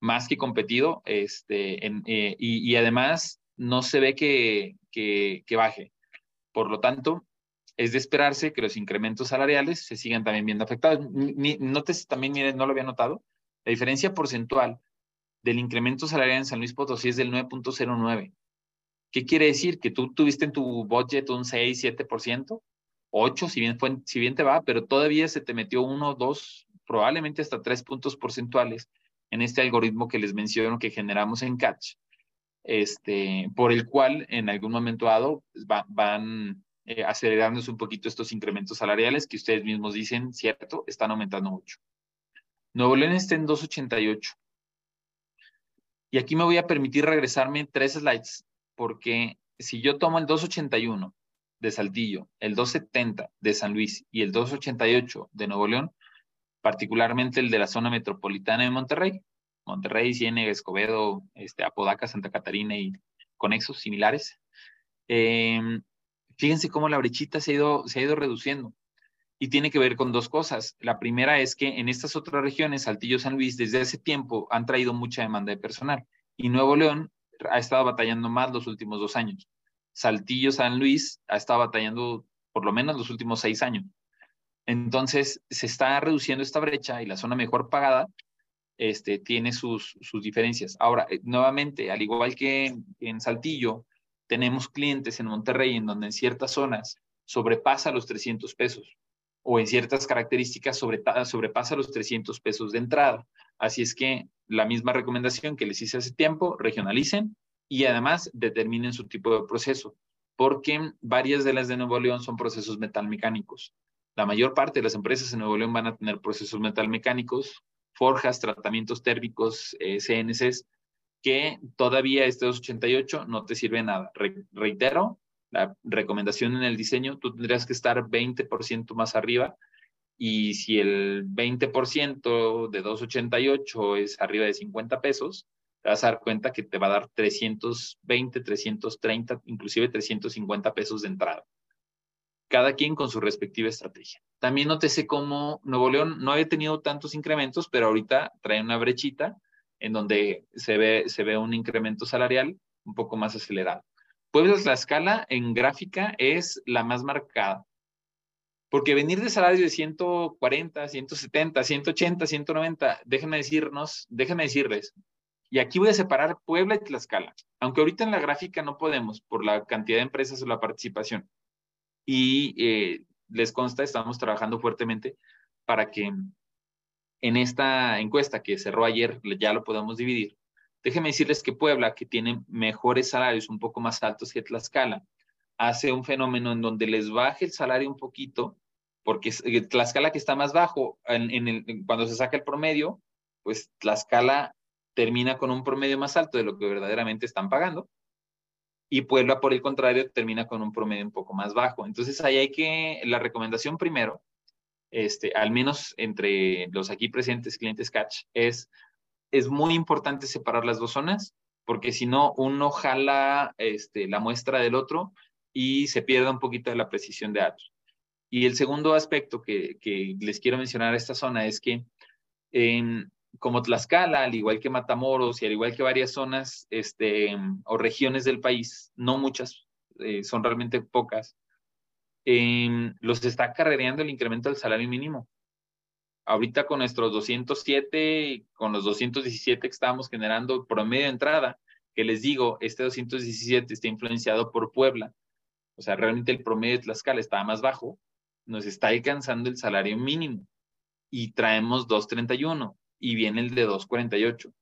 más que competido, este, eh, y, además no se ve que, que baje. Por lo tanto, es de esperarse que los incrementos salariales se sigan también viendo afectados. Notes también, miren, no lo había notado, la diferencia porcentual del incremento salarial en San Luis Potosí es del 9.09. ¿Qué quiere decir? Que tú tuviste en tu budget un 6, 7%, 8, si bien, fue, si bien te va, pero todavía se te metió uno, dos, probablemente hasta tres puntos porcentuales en este algoritmo que les menciono que generamos en Catch, este, por el cual en algún momento dado pues, van eh, acelerándose un poquito estos incrementos salariales que ustedes mismos dicen, cierto, están aumentando mucho. Nuevo León está en 288. Y aquí me voy a permitir regresarme tres slides, porque si yo tomo el 281 de Saltillo, el 270 de San Luis y el 288 de Nuevo León, particularmente el de la zona metropolitana de Monterrey, Monterrey, Ciénega, Escobedo, este, Apodaca, Santa Catarina y conexos similares, eh, fíjense cómo la brechita se ha ido, se ha ido reduciendo. Y tiene que ver con dos cosas. La primera es que en estas otras regiones, Saltillo, San Luis, desde hace tiempo han traído mucha demanda de personal. Y Nuevo León ha estado batallando más los últimos dos años. Saltillo, San Luis ha estado batallando por lo menos los últimos seis años. Entonces, se está reduciendo esta brecha y la zona mejor pagada este, tiene sus, diferencias. Ahora, eh, nuevamente, al igual que en Saltillo, tenemos clientes en Monterrey en donde en ciertas zonas sobrepasa los 300 pesos o en ciertas características sobrepasa los 300 pesos de entrada. Así es que la misma recomendación que les hice hace tiempo, regionalicen y además determinen su tipo de proceso, porque varias de las de Nuevo León son procesos metalmecánicos. La mayor parte de las empresas en Nuevo León van a tener procesos metalmecánicos, forjas, tratamientos térmicos, eh, CNCs, que todavía este 288 no te sirve nada. reitero, la recomendación en el diseño, tú tendrías que estar 20% más arriba y si el 20% de 288 es arriba de 50 pesos, te vas a dar cuenta que te va a dar 320, 330, inclusive 350 pesos de entrada. Cada quien con su respectiva estrategia. También nótese cómo Nuevo León no había tenido tantos incrementos, pero ahorita trae una brechita en donde se ve, se ve un incremento salarial un poco más acelerado. Puebla la escala en gráfica es la más marcada. Porque venir de salarios de 140, 170, 180, 190, déjenme decirnos, déjenme decirles, y aquí voy a separar Puebla y Tlaxcala, aunque ahorita en la gráfica no podemos por la cantidad de empresas o la participación. Y eh, les consta, estamos trabajando fuertemente para que en esta encuesta que cerró ayer ya lo podamos dividir. Déjenme decirles que Puebla, que tiene mejores salarios un poco más altos que Tlaxcala, hace un fenómeno en donde les baje el salario un poquito, porque eh, Tlaxcala que está más bajo, en, cuando se saca el promedio, pues Tlaxcala termina con un promedio más alto de lo que verdaderamente están pagando. Y Puebla, por el contrario, termina con un promedio un poco más bajo. Entonces, ahí hay que, la recomendación primero, este, al menos entre los aquí presentes clientes Catch, es, es muy importante separar las dos zonas, porque si no, uno jala este, la muestra del otro y se pierde un poquito de la precisión de datos. Y el segundo aspecto que, les quiero mencionar a esta zona es que en, como Tlaxcala, al igual que Matamoros y al igual que varias zonas este, o regiones del país, no muchas, eh, son realmente pocas, em, los está carrereando el incremento del salario mínimo. Ahorita con nuestros 207, con los 217 que estábamos generando promedio de entrada, que les digo, este 217 está influenciado por Puebla, o sea, realmente el promedio de Tlaxcala estaba más bajo, nos está alcanzando el salario mínimo y traemos 231 y viene el de 248.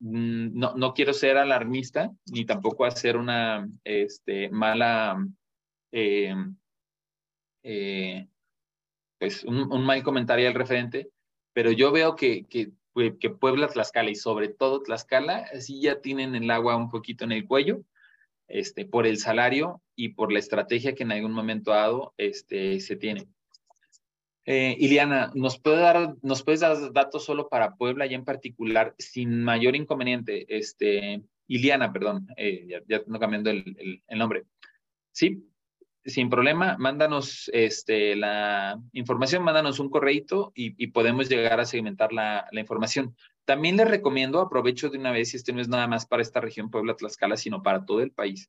Mm, no, no quiero ser alarmista ni tampoco hacer una este, mala, eh, eh, pues un, mal comentario al referente, pero yo veo que, que, que Puebla, Tlaxcala y sobre todo Tlaxcala, sí ya tienen el agua un poquito en el cuello este, por el salario y por la estrategia que en algún momento dado este, se tiene. Eh, Iliana, ¿nos, puede dar, ¿nos puedes dar datos solo para Puebla y en particular, sin mayor inconveniente? Este, Iliana, perdón, eh, ya, no cambiando el, nombre. Sí, sin problema, mándanos este, la información, mándanos un correito y, podemos llegar a segmentar la, la, información. También les recomiendo, aprovecho de una vez, y este no es nada más para esta región Puebla-Tlaxcala, sino para todo el país.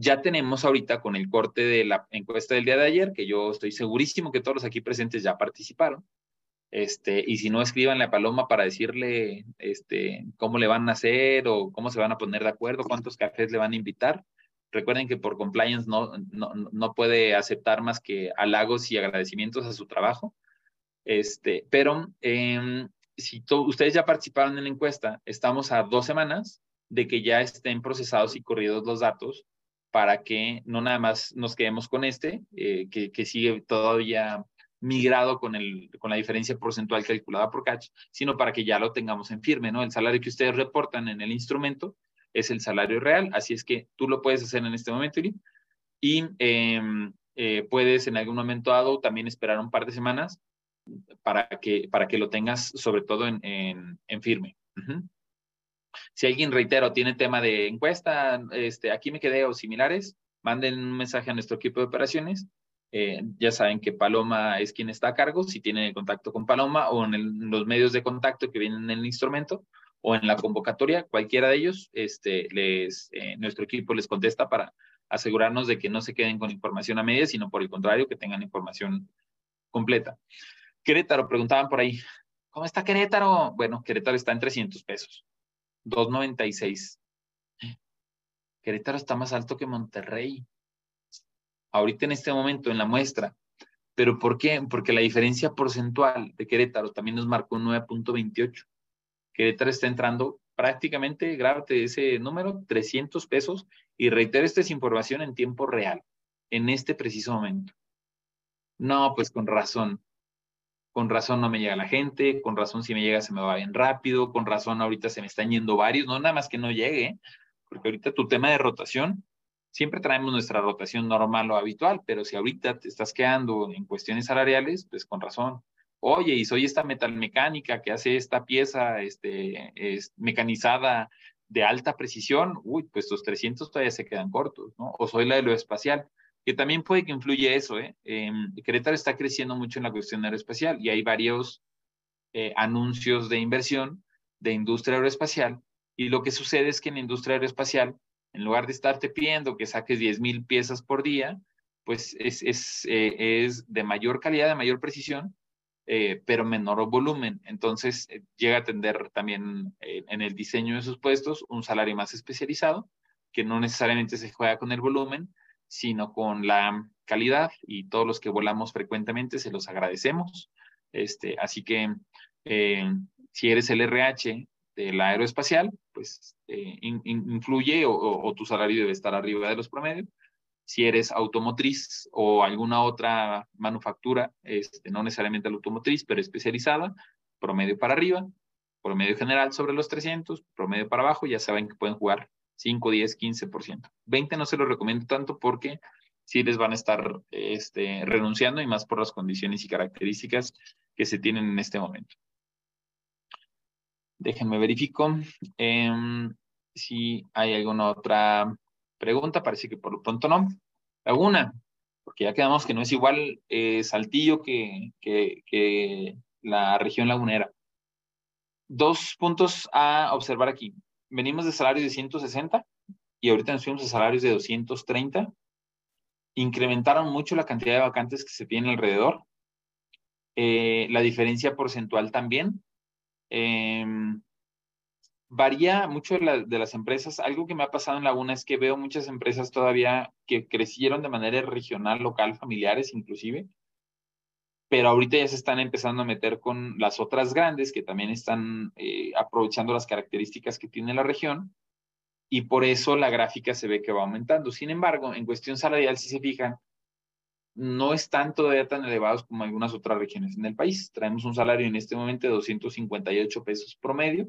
Ya tenemos ahorita con el corte de la encuesta del día de ayer, que yo estoy segurísimo que todos los aquí presentes ya participaron. Este, y si no, escriban a Paloma para decirle este, cómo le van a hacer o cómo se van a poner de acuerdo, cuántos cafés le van a invitar. Recuerden que por compliance no, no, no puede aceptar más que halagos y agradecimientos a su trabajo. Este, pero eh, si ustedes ya participaron en la encuesta, estamos a dos semanas de que ya estén procesados y corridos los datos para que no nada más nos quedemos con este, eh, que, que, sigue todavía migrado con, el, con la diferencia porcentual calculada por Catch, sino para que ya lo tengamos en firme, ¿no? El salario que ustedes reportan en el instrumento es el salario real, así es que tú lo puedes hacer en este momento, y em, eh, puedes en algún momento dado también esperar un par de semanas para que, para que lo tengas sobre todo en, en, firme. Si alguien, reitero, tiene tema de encuesta, este, aquí me quedé o similares, manden un mensaje a nuestro equipo de operaciones. Eh, ya saben que Paloma es quien está a cargo, si tienen contacto con Paloma o en, los medios de contacto que vienen en el instrumento o en la convocatoria, cualquiera de ellos, este, les, eh, nuestro equipo les contesta para asegurarnos de que no se queden con información a medias, sino por el contrario, que tengan información completa. Querétaro, preguntaban por ahí, ¿cómo está Querétaro? Bueno, Querétaro está en 300 pesos, 296. Querétaro está más alto que Monterrey. Ahorita en este momento, en la muestra. ¿Pero por qué? Porque la diferencia porcentual de Querétaro también nos marcó un 9.28. Querétaro está entrando prácticamente, grábate ese número, 300 pesos. Y reitero, esta es información en tiempo real, en este preciso momento. No, pues con razón. Con razón no me llega la gente, con razón si me llega se me va bien rápido, con razón ahorita se me están yendo varios, no nada más que no llegue, porque ahorita tu tema de rotación, siempre traemos nuestra rotación normal o habitual, pero si ahorita te estás quedando en cuestiones salariales, pues con razón. Oye, y soy esta metalmecánica que hace esta pieza este, es mecanizada de alta precisión, uy, pues tus 300 todavía se quedan cortos, ¿no? O soy la de lo espacial, que también puede que influye eso, ¿eh? eh Querétaro está creciendo mucho en la cuestión aeroespacial y hay varios eh, anuncios de inversión de industria aeroespacial y lo que sucede es que en la industria aeroespacial, en lugar de estarte pidiendo que saques 10 mil piezas por día, pues es, es, eh, de mayor calidad, de mayor precisión, eh, pero menor volumen. Entonces, llega a tener también en el diseño de sus puestos un salario más especializado, que no necesariamente se juega con el volumen, sino con la calidad y todos los que volamos frecuentemente se los agradecemos. Este, así que si eres el RH del aeroespacial, pues influye o tu salario debe estar arriba de los promedios si eres automotriz o alguna otra manufactura, este, no necesariamente la automotriz, pero especializada, promedio para arriba, promedio general sobre los 300, promedio para abajo, ya saben que pueden jugar 5, 10, 15%. 20 no se lo recomiendo tanto porque sí les van a estar este, renunciando y más por las condiciones y características que se tienen en este momento. Déjenme verifico em, si hay alguna otra pregunta, parece que por lo pronto no. Alguna, porque ya quedamos que no es igual eh, Saltillo que, que, la región lagunera. Dos puntos a observar aquí. Venimos de salarios de 160 y ahorita nos fuimos a salarios de 230. Incrementaron mucho la cantidad de vacantes que se tiene alrededor. Eh, la diferencia porcentual también. Eh, varía mucho de, las empresas. Algo que me ha pasado en Laguna es que veo muchas empresas todavía que crecieron de manera regional, local, familiares inclusive, pero ahorita ya se están empezando a meter con las otras grandes que también están eh, aprovechando las características que tiene la región y por eso la gráfica se ve que va aumentando. Sin embargo, en cuestión salarial, si se fijan, no están todavía tan elevados como algunas otras regiones en el país. Traemos un salario en este momento de 258 pesos promedio,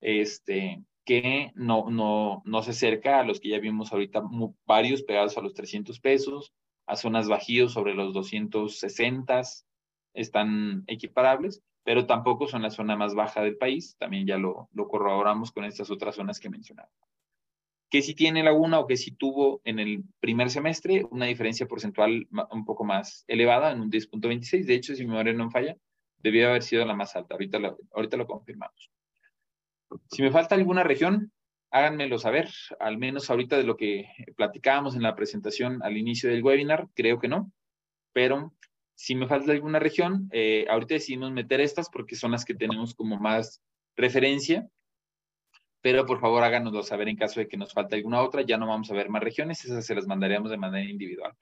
este, que no, no, no se acerca a los que ya vimos ahorita, varios pegados a los 300 pesos, a zonas bajíos sobre los 260, están equiparables, pero tampoco son la zona más baja del país, también ya lo, corroboramos con estas otras zonas que mencionaba. Que si tiene Laguna o que si tuvo en el primer semestre una diferencia porcentual un poco más elevada, en un 10.26, de hecho, si mi memoria no falla, debió haber sido la más alta, ahorita, ahorita lo confirmamos. Si me falta alguna región, háganmelo saber, al menos ahorita de lo que platicábamos en la presentación al inicio del webinar, creo que no, pero si me falta alguna región, eh, ahorita decidimos meter estas porque son las que tenemos como más referencia, pero por favor háganoslo saber en caso de que nos falte alguna otra, ya no vamos a ver más regiones, esas se las mandaríamos de manera individual.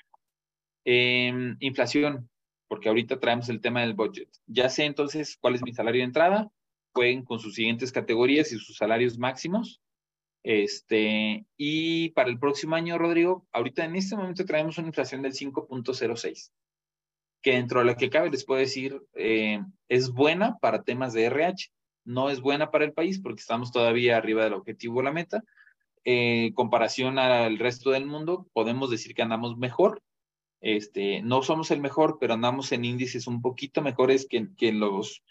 Em, inflación, porque ahorita traemos el tema del budget. Ya sé entonces cuál es mi salario de entrada, jueguen con sus siguientes categorías y sus salarios máximos. Este, y para el próximo año, Rodrigo, ahorita en este momento traemos una inflación del 5.06, que dentro de lo que cabe les puedo decir, eh, es buena para temas de RH, no es buena para el país porque estamos todavía arriba del objetivo o la meta. Eh, en comparación al resto del mundo, podemos decir que andamos mejor. Este, no somos el mejor, pero andamos en índices un poquito mejores que, que los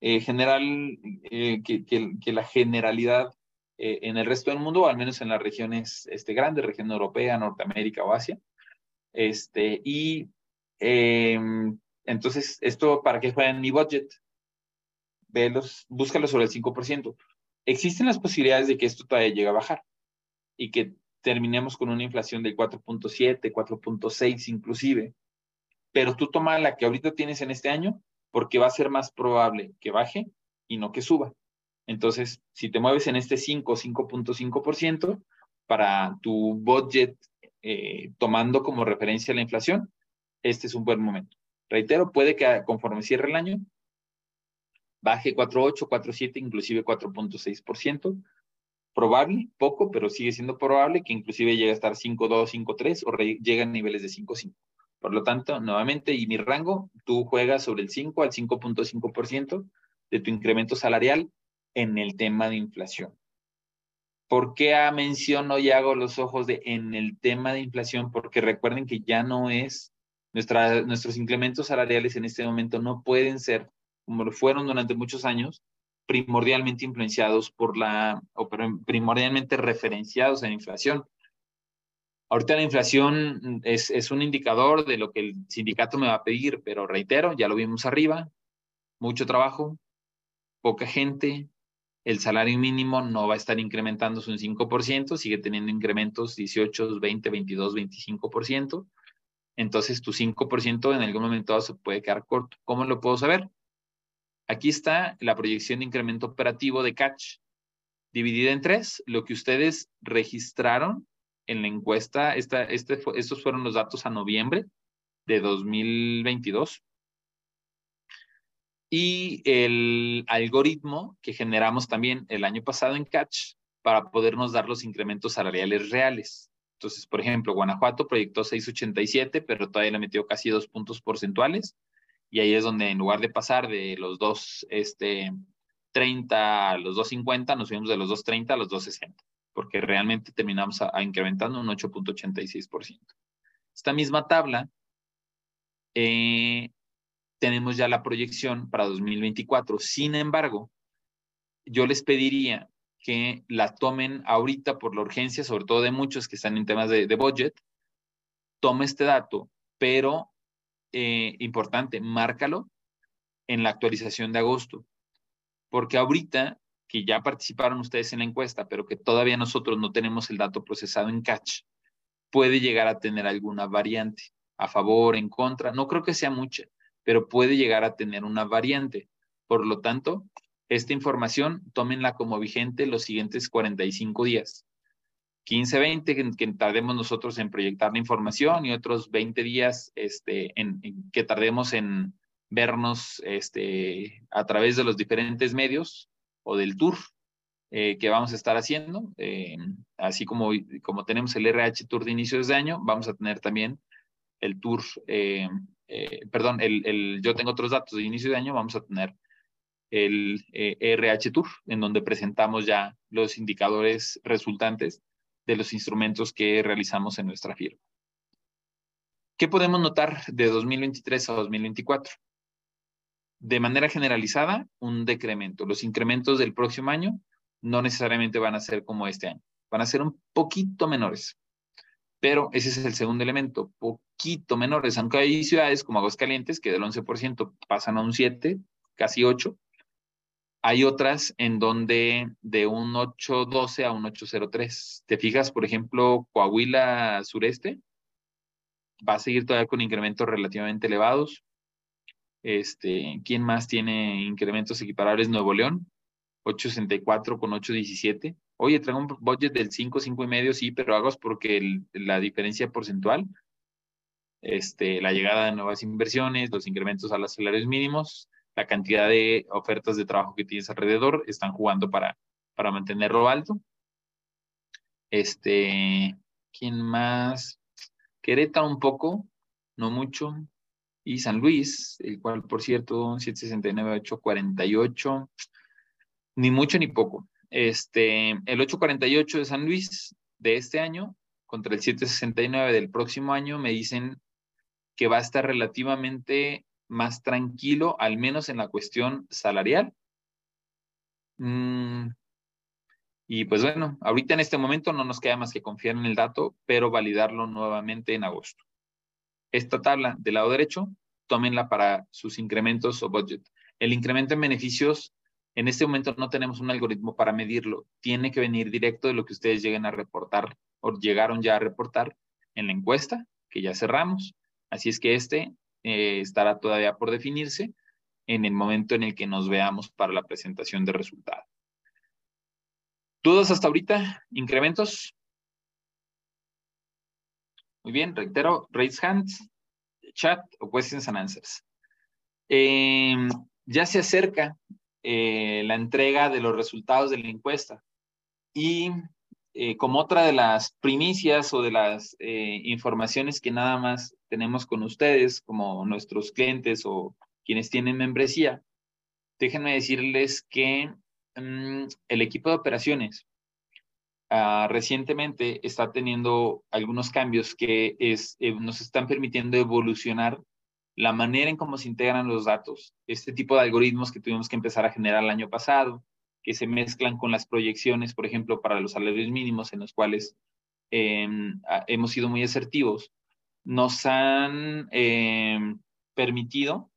eh, general, eh, que, la generalidad eh, en el resto del mundo, al menos en las regiones este, grandes, región europea, Norteamérica o Asia. Este, y em, entonces, ¿esto para qué juega en mi budget? Velos, búscalo sobre el 5%. Existen las posibilidades de que esto todavía llegue a bajar y que terminemos con una inflación del 4.7, 4.6 inclusive, pero tú toma la que ahorita tienes en este año porque va a ser más probable que baje y no que suba. Entonces, si te mueves en este 5, 5.5% para tu budget, eh, tomando como referencia la inflación, este es un buen momento. Reitero, puede que conforme cierre el año, baje 4.8, 4.7, inclusive 4.6%. Probable, poco, pero sigue siendo probable que inclusive llegue a estar 5.2, 5.3 o llegue a niveles de 5.5. Por lo tanto, nuevamente, y mi rango, tú juegas sobre el 5 al 5.5% de tu incremento salarial en el tema de inflación. ¿Por qué menciono y hago los ojos de en el tema de inflación? Porque recuerden que ya no es, nuestra, nuestros incrementos salariales en este momento no pueden ser, como lo fueron durante muchos años, primordialmente influenciados por la, o primordialmente referenciados en inflación. Ahorita la inflación es, es un indicador de lo que el sindicato me va a pedir, pero reitero, ya lo vimos arriba, mucho trabajo, poca gente, el salario mínimo no va a estar incrementándose un 5%, sigue teniendo incrementos 18, 20, 22, 25%. Entonces tu 5% en algún momento se puede quedar corto. ¿Cómo lo puedo saber? Aquí está la proyección de incremento operativo de Catch, dividida en tres, lo que ustedes registraron en la encuesta, esta, este, estos fueron los datos a noviembre de 2022. Y el algoritmo que generamos también el año pasado en Catch para podernos dar los incrementos salariales reales. Entonces, por ejemplo, Guanajuato proyectó 687, pero todavía le metió casi dos puntos porcentuales y ahí es donde en lugar de pasar de los 2, este, 30 a los 250, nos fuimos de los 230 a los 260, porque realmente terminamos a, incrementando un 8.86%. Esta misma tabla, eh, tenemos ya la proyección para 2024. Sin embargo, yo les pediría que la tomen ahorita por la urgencia, sobre todo de muchos que están en temas de, budget, tome este dato, pero eh, importante, márcalo en la actualización de agosto, porque ahorita que ya participaron ustedes en la encuesta, pero que todavía nosotros no tenemos el dato procesado en catch, puede llegar a tener alguna variante a favor, en contra, no creo que sea mucha, pero puede llegar a tener una variante. Por lo tanto, esta información tómenla como vigente los siguientes 45 días. 15, 20 que, tardemos nosotros en proyectar la información y otros 20 días este, en, que tardemos en vernos este, a través de los diferentes medios o del tour eh, que vamos a estar haciendo. Eh, así como, como tenemos el RH Tour de inicios de año, vamos a tener también el tour, eh, perdón, el, el, yo tengo otros datos de inicio de año, vamos a tener el RH Tour, en donde presentamos ya los indicadores resultantes de los instrumentos que realizamos en nuestra firma. ¿Qué podemos notar de 2023 a 2024? De manera generalizada, un decremento. Los incrementos del próximo año no necesariamente van a ser como este año, van a ser un poquito menores. Pero ese es el segundo elemento, poquito menores, aunque hay ciudades como Aguascalientes que del 11% pasan a un 7, casi 8, hay otras en donde de un 812 a un 803. ¿Te fijas, por ejemplo, Coahuila sureste? Va a seguir todavía con incrementos relativamente elevados. Este, ¿Quién más tiene incrementos equiparables? Nuevo León, 864 con 817. Oye, traigo un budget del 5, 5 y medio, sí, pero hago porque la diferencia porcentual, este, la llegada de nuevas inversiones, los incrementos a los salarios mínimos, la cantidad de ofertas de trabajo que tienes alrededor, están jugando para, para mantenerlo alto. Este, ¿quién más? Querétaro un poco, no mucho. Y San Luis, el cual, por cierto, 769, 848, ni mucho ni poco. Este, el 848 de San Luis de este año contra el 769 del próximo año me dicen que va a estar relativamente más tranquilo, al menos en la cuestión salarial. Mm, y pues bueno, ahorita en este momento no nos queda más que confiar en el dato, pero validarlo nuevamente en agosto. Esta tabla del lado derecho, tómenla para sus incrementos o budget. El incremento en beneficios, en este momento no tenemos un algoritmo para medirlo. Tiene que venir directo de lo que ustedes lleguen a reportar o llegaron ya a reportar en la encuesta que ya cerramos. Así es que este eh, estará todavía por definirse en el momento en el que nos veamos para la presentación de resultados. ¿Dudas hasta ahorita? ¿Incrementos? Muy bien, reitero, raise hands, chat o questions and answers. Em, ya se acerca eh, la entrega de los resultados de la encuesta. Y eh, como otra de las primicias o de las informaciones que nada más tenemos con ustedes como nuestros clientes o quienes tienen membresía, déjenme decirles que mm, el equipo de operaciones ah, recientemente está teniendo algunos cambios que es, eh, nos están permitiendo evolucionar la manera en cómo se integran los datos, este tipo de algoritmos que tuvimos que empezar a generar el año pasado, que se mezclan con las proyecciones, por ejemplo, para los salarios mínimos en los cuales em, hemos sido muy asertivos, nos han em, permitido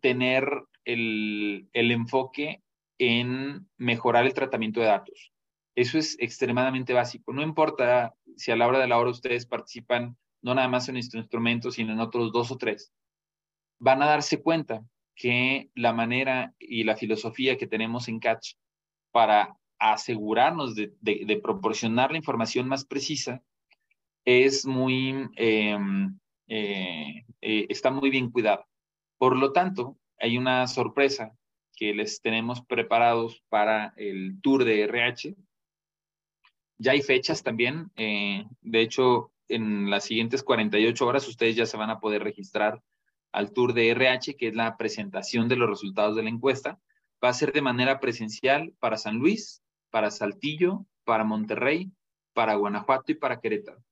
tener el, el enfoque en mejorar el tratamiento de datos. Eso es extremadamente básico. No importa si a la hora de la hora ustedes participan no nada más en este instrumento, sino en otros dos o tres, van a darse cuenta que la manera y la filosofía que tenemos en Catch para asegurarnos de, proporcionar la información más precisa es muy, em, eh, eh, está muy bien cuidada. Por lo tanto, hay una sorpresa que les tenemos preparados para el tour de RH. Ya hay fechas también. Eh, de hecho, en las siguientes 48 horas ustedes ya se van a poder registrar al tour de RH, que es la presentación de los resultados de la encuesta. Va a ser de manera presencial para San Luis, para Saltillo, para Monterrey, para Guanajuato y para Querétaro.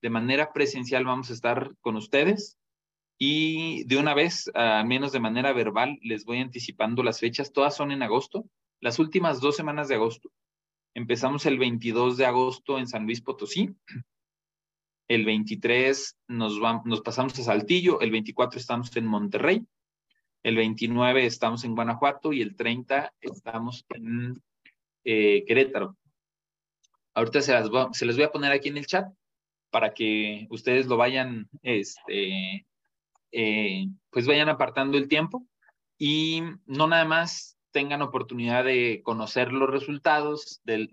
De manera presencial vamos a estar con ustedes y de una vez, al menos de manera verbal, les voy anticipando las fechas. Todas son en agosto, las últimas dos semanas de agosto. Empezamos el 22 de agosto en San Luis Potosí, el 23 nos, vamos, nos pasamos a Saltillo, el 24 estamos en Monterrey, el 29 estamos en Guanajuato y el 30 estamos en eh, Querétaro. Ahorita se, las se les voy a poner aquí en el chat para que ustedes lo vayan, este, eh, pues vayan apartando el tiempo y no nada más tengan oportunidad de conocer los resultados de,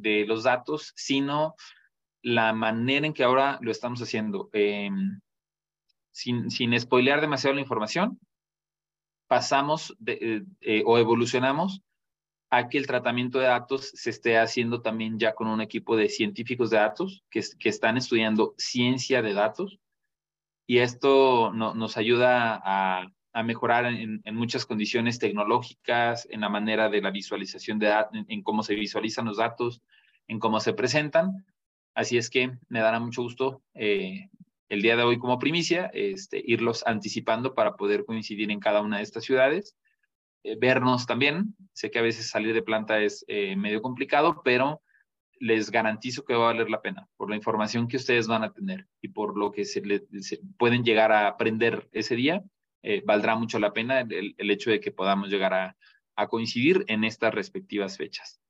de los datos, sino la manera en que ahora lo estamos haciendo. Em, sin, sin spoilear demasiado la información, pasamos eh, eh, o evolucionamos a que el tratamiento de datos se esté haciendo también ya con un equipo de científicos de datos que, que están estudiando ciencia de datos. Y esto nos ayuda a, a mejorar en, en, muchas condiciones tecnológicas, en la manera de la visualización de datos, en cómo se visualizan los datos, en cómo se presentan, Así es que me dará mucho gusto eh, el día de hoy como primicia, este, irlos anticipando para poder coincidir en cada una de estas ciudades, eh, vernos también. Sé que a veces salir de planta es eh, medio complicado, pero les garantizo que va a valer la pena por la información que ustedes van a tener y por lo que se, pueden llegar a aprender ese día. valdrá mucho la pena el, hecho de que podamos llegar a, a coincidir en estas respectivas fechas.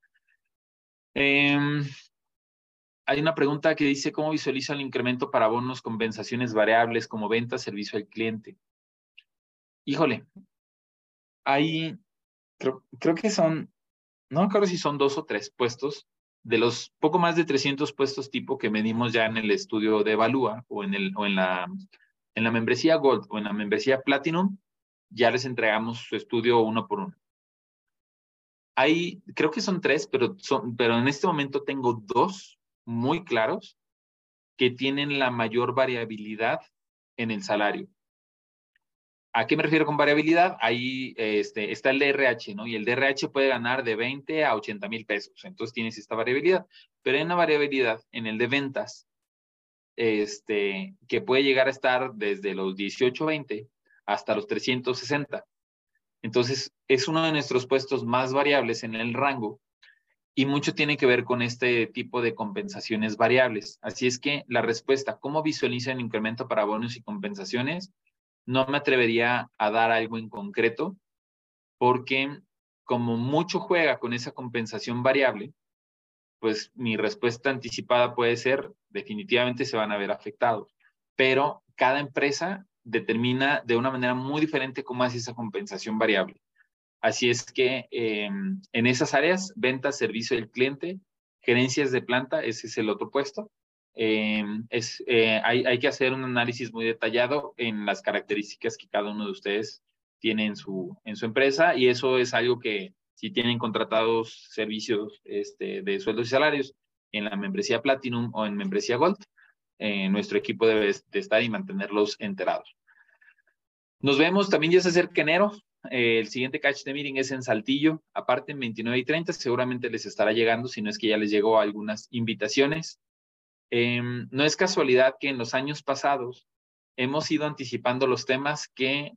Hay una pregunta que dice, ¿cómo visualiza el incremento para bonos, compensaciones variables como venta, servicio al cliente? Híjole, hay, creo, que son, no me acuerdo si son dos o tres puestos, de los poco más de 300 puestos tipo que medimos ya en el estudio de Evalúa o en, el, o en, la, en la membresía Gold o en la membresía Platinum, ya les entregamos su estudio uno por uno. Hay, creo que son tres, pero, son, pero en este momento tengo dos muy claros que tienen la mayor variabilidad en el salario. ¿A qué me refiero con variabilidad? Ahí este, está el DRH, ¿no? Y el DRH puede ganar de 20 a 80 mil pesos. Entonces tienes esta variabilidad. Pero hay una variabilidad en el de ventas este, que puede llegar a estar desde los 18, 20 hasta los 360. Entonces, es uno de nuestros puestos más variables en el rango y mucho tiene que ver con este tipo de compensaciones variables. Así es que la respuesta, ¿cómo visualiza el incremento para bonos y compensaciones? No me atrevería a dar algo en concreto porque como mucho juega con esa compensación variable, pues mi respuesta anticipada puede ser, definitivamente se van a ver afectados, pero cada empresa determina de una manera muy diferente cómo hace esa compensación variable. Así es que em, en esas áreas, venta, servicio del cliente, gerencias de planta, ese es el otro puesto. Em, es, eh, hay, hay, que hacer un análisis muy detallado en las características que cada uno de ustedes tiene en su, en su empresa y eso es algo que si tienen contratados servicios este, de sueldos y salarios en la membresía Platinum o en membresía Gold, nuestro equipo debe de estar y mantenerlos enterados. Nos vemos, también ya se acerca enero, el siguiente catch de meeting es en Saltillo, aparte en 29 y 30, seguramente les estará llegando, si no es que ya les llegó algunas invitaciones. Em, no es casualidad que en los años pasados hemos ido anticipando los temas que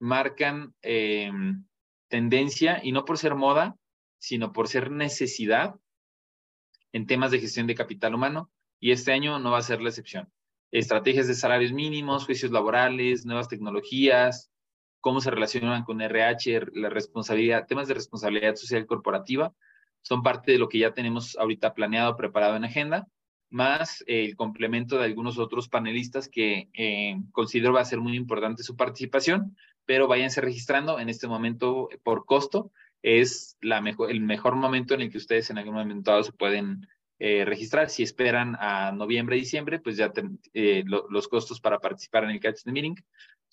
marcan em, tendencia y no por ser moda, sino por ser necesidad en temas de gestión de capital humano y este año no va a ser la excepción. Estrategias de salarios mínimos, juicios laborales, nuevas tecnologías, cómo se relacionan con RH, la responsabilidad, temas de responsabilidad social corporativa, son parte de lo que ya tenemos ahorita planeado, preparado en agenda, más el complemento de algunos otros panelistas que eh, considero va a ser muy importante su participación, pero váyanse registrando en este momento por costo. Es la mejor, el mejor momento en el que ustedes en algún momento dado se pueden eh, registrar. Si esperan a noviembre, diciembre, pues ya eh, los costos para participar en el Catch the Meeting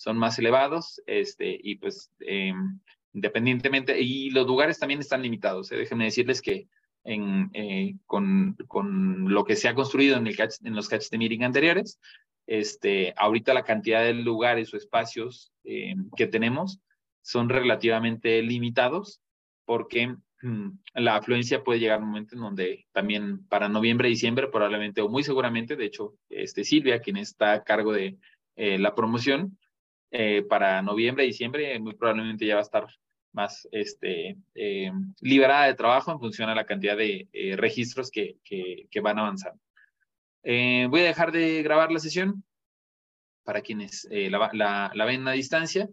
son más elevados este, y pues em, independientemente, y los lugares también están limitados. Déjenme decirles que en, con, con, lo que se ha construido en, el en los Catch the Meeting anteriores, este, ahorita la cantidad de lugares o espacios eh, que tenemos son relativamente limitados porque mm, la afluencia puede llegar a un momento en donde también para noviembre, diciembre, probablemente o muy seguramente, de hecho, este, Silvia, quien está a cargo de eh, la promoción, eh, para noviembre, diciembre, muy probablemente ya va a estar más este, liberada de trabajo en función a la cantidad de registros que, que, que van avanzando. Eh, voy a dejar de grabar la sesión para quienes eh, la, ven a distancia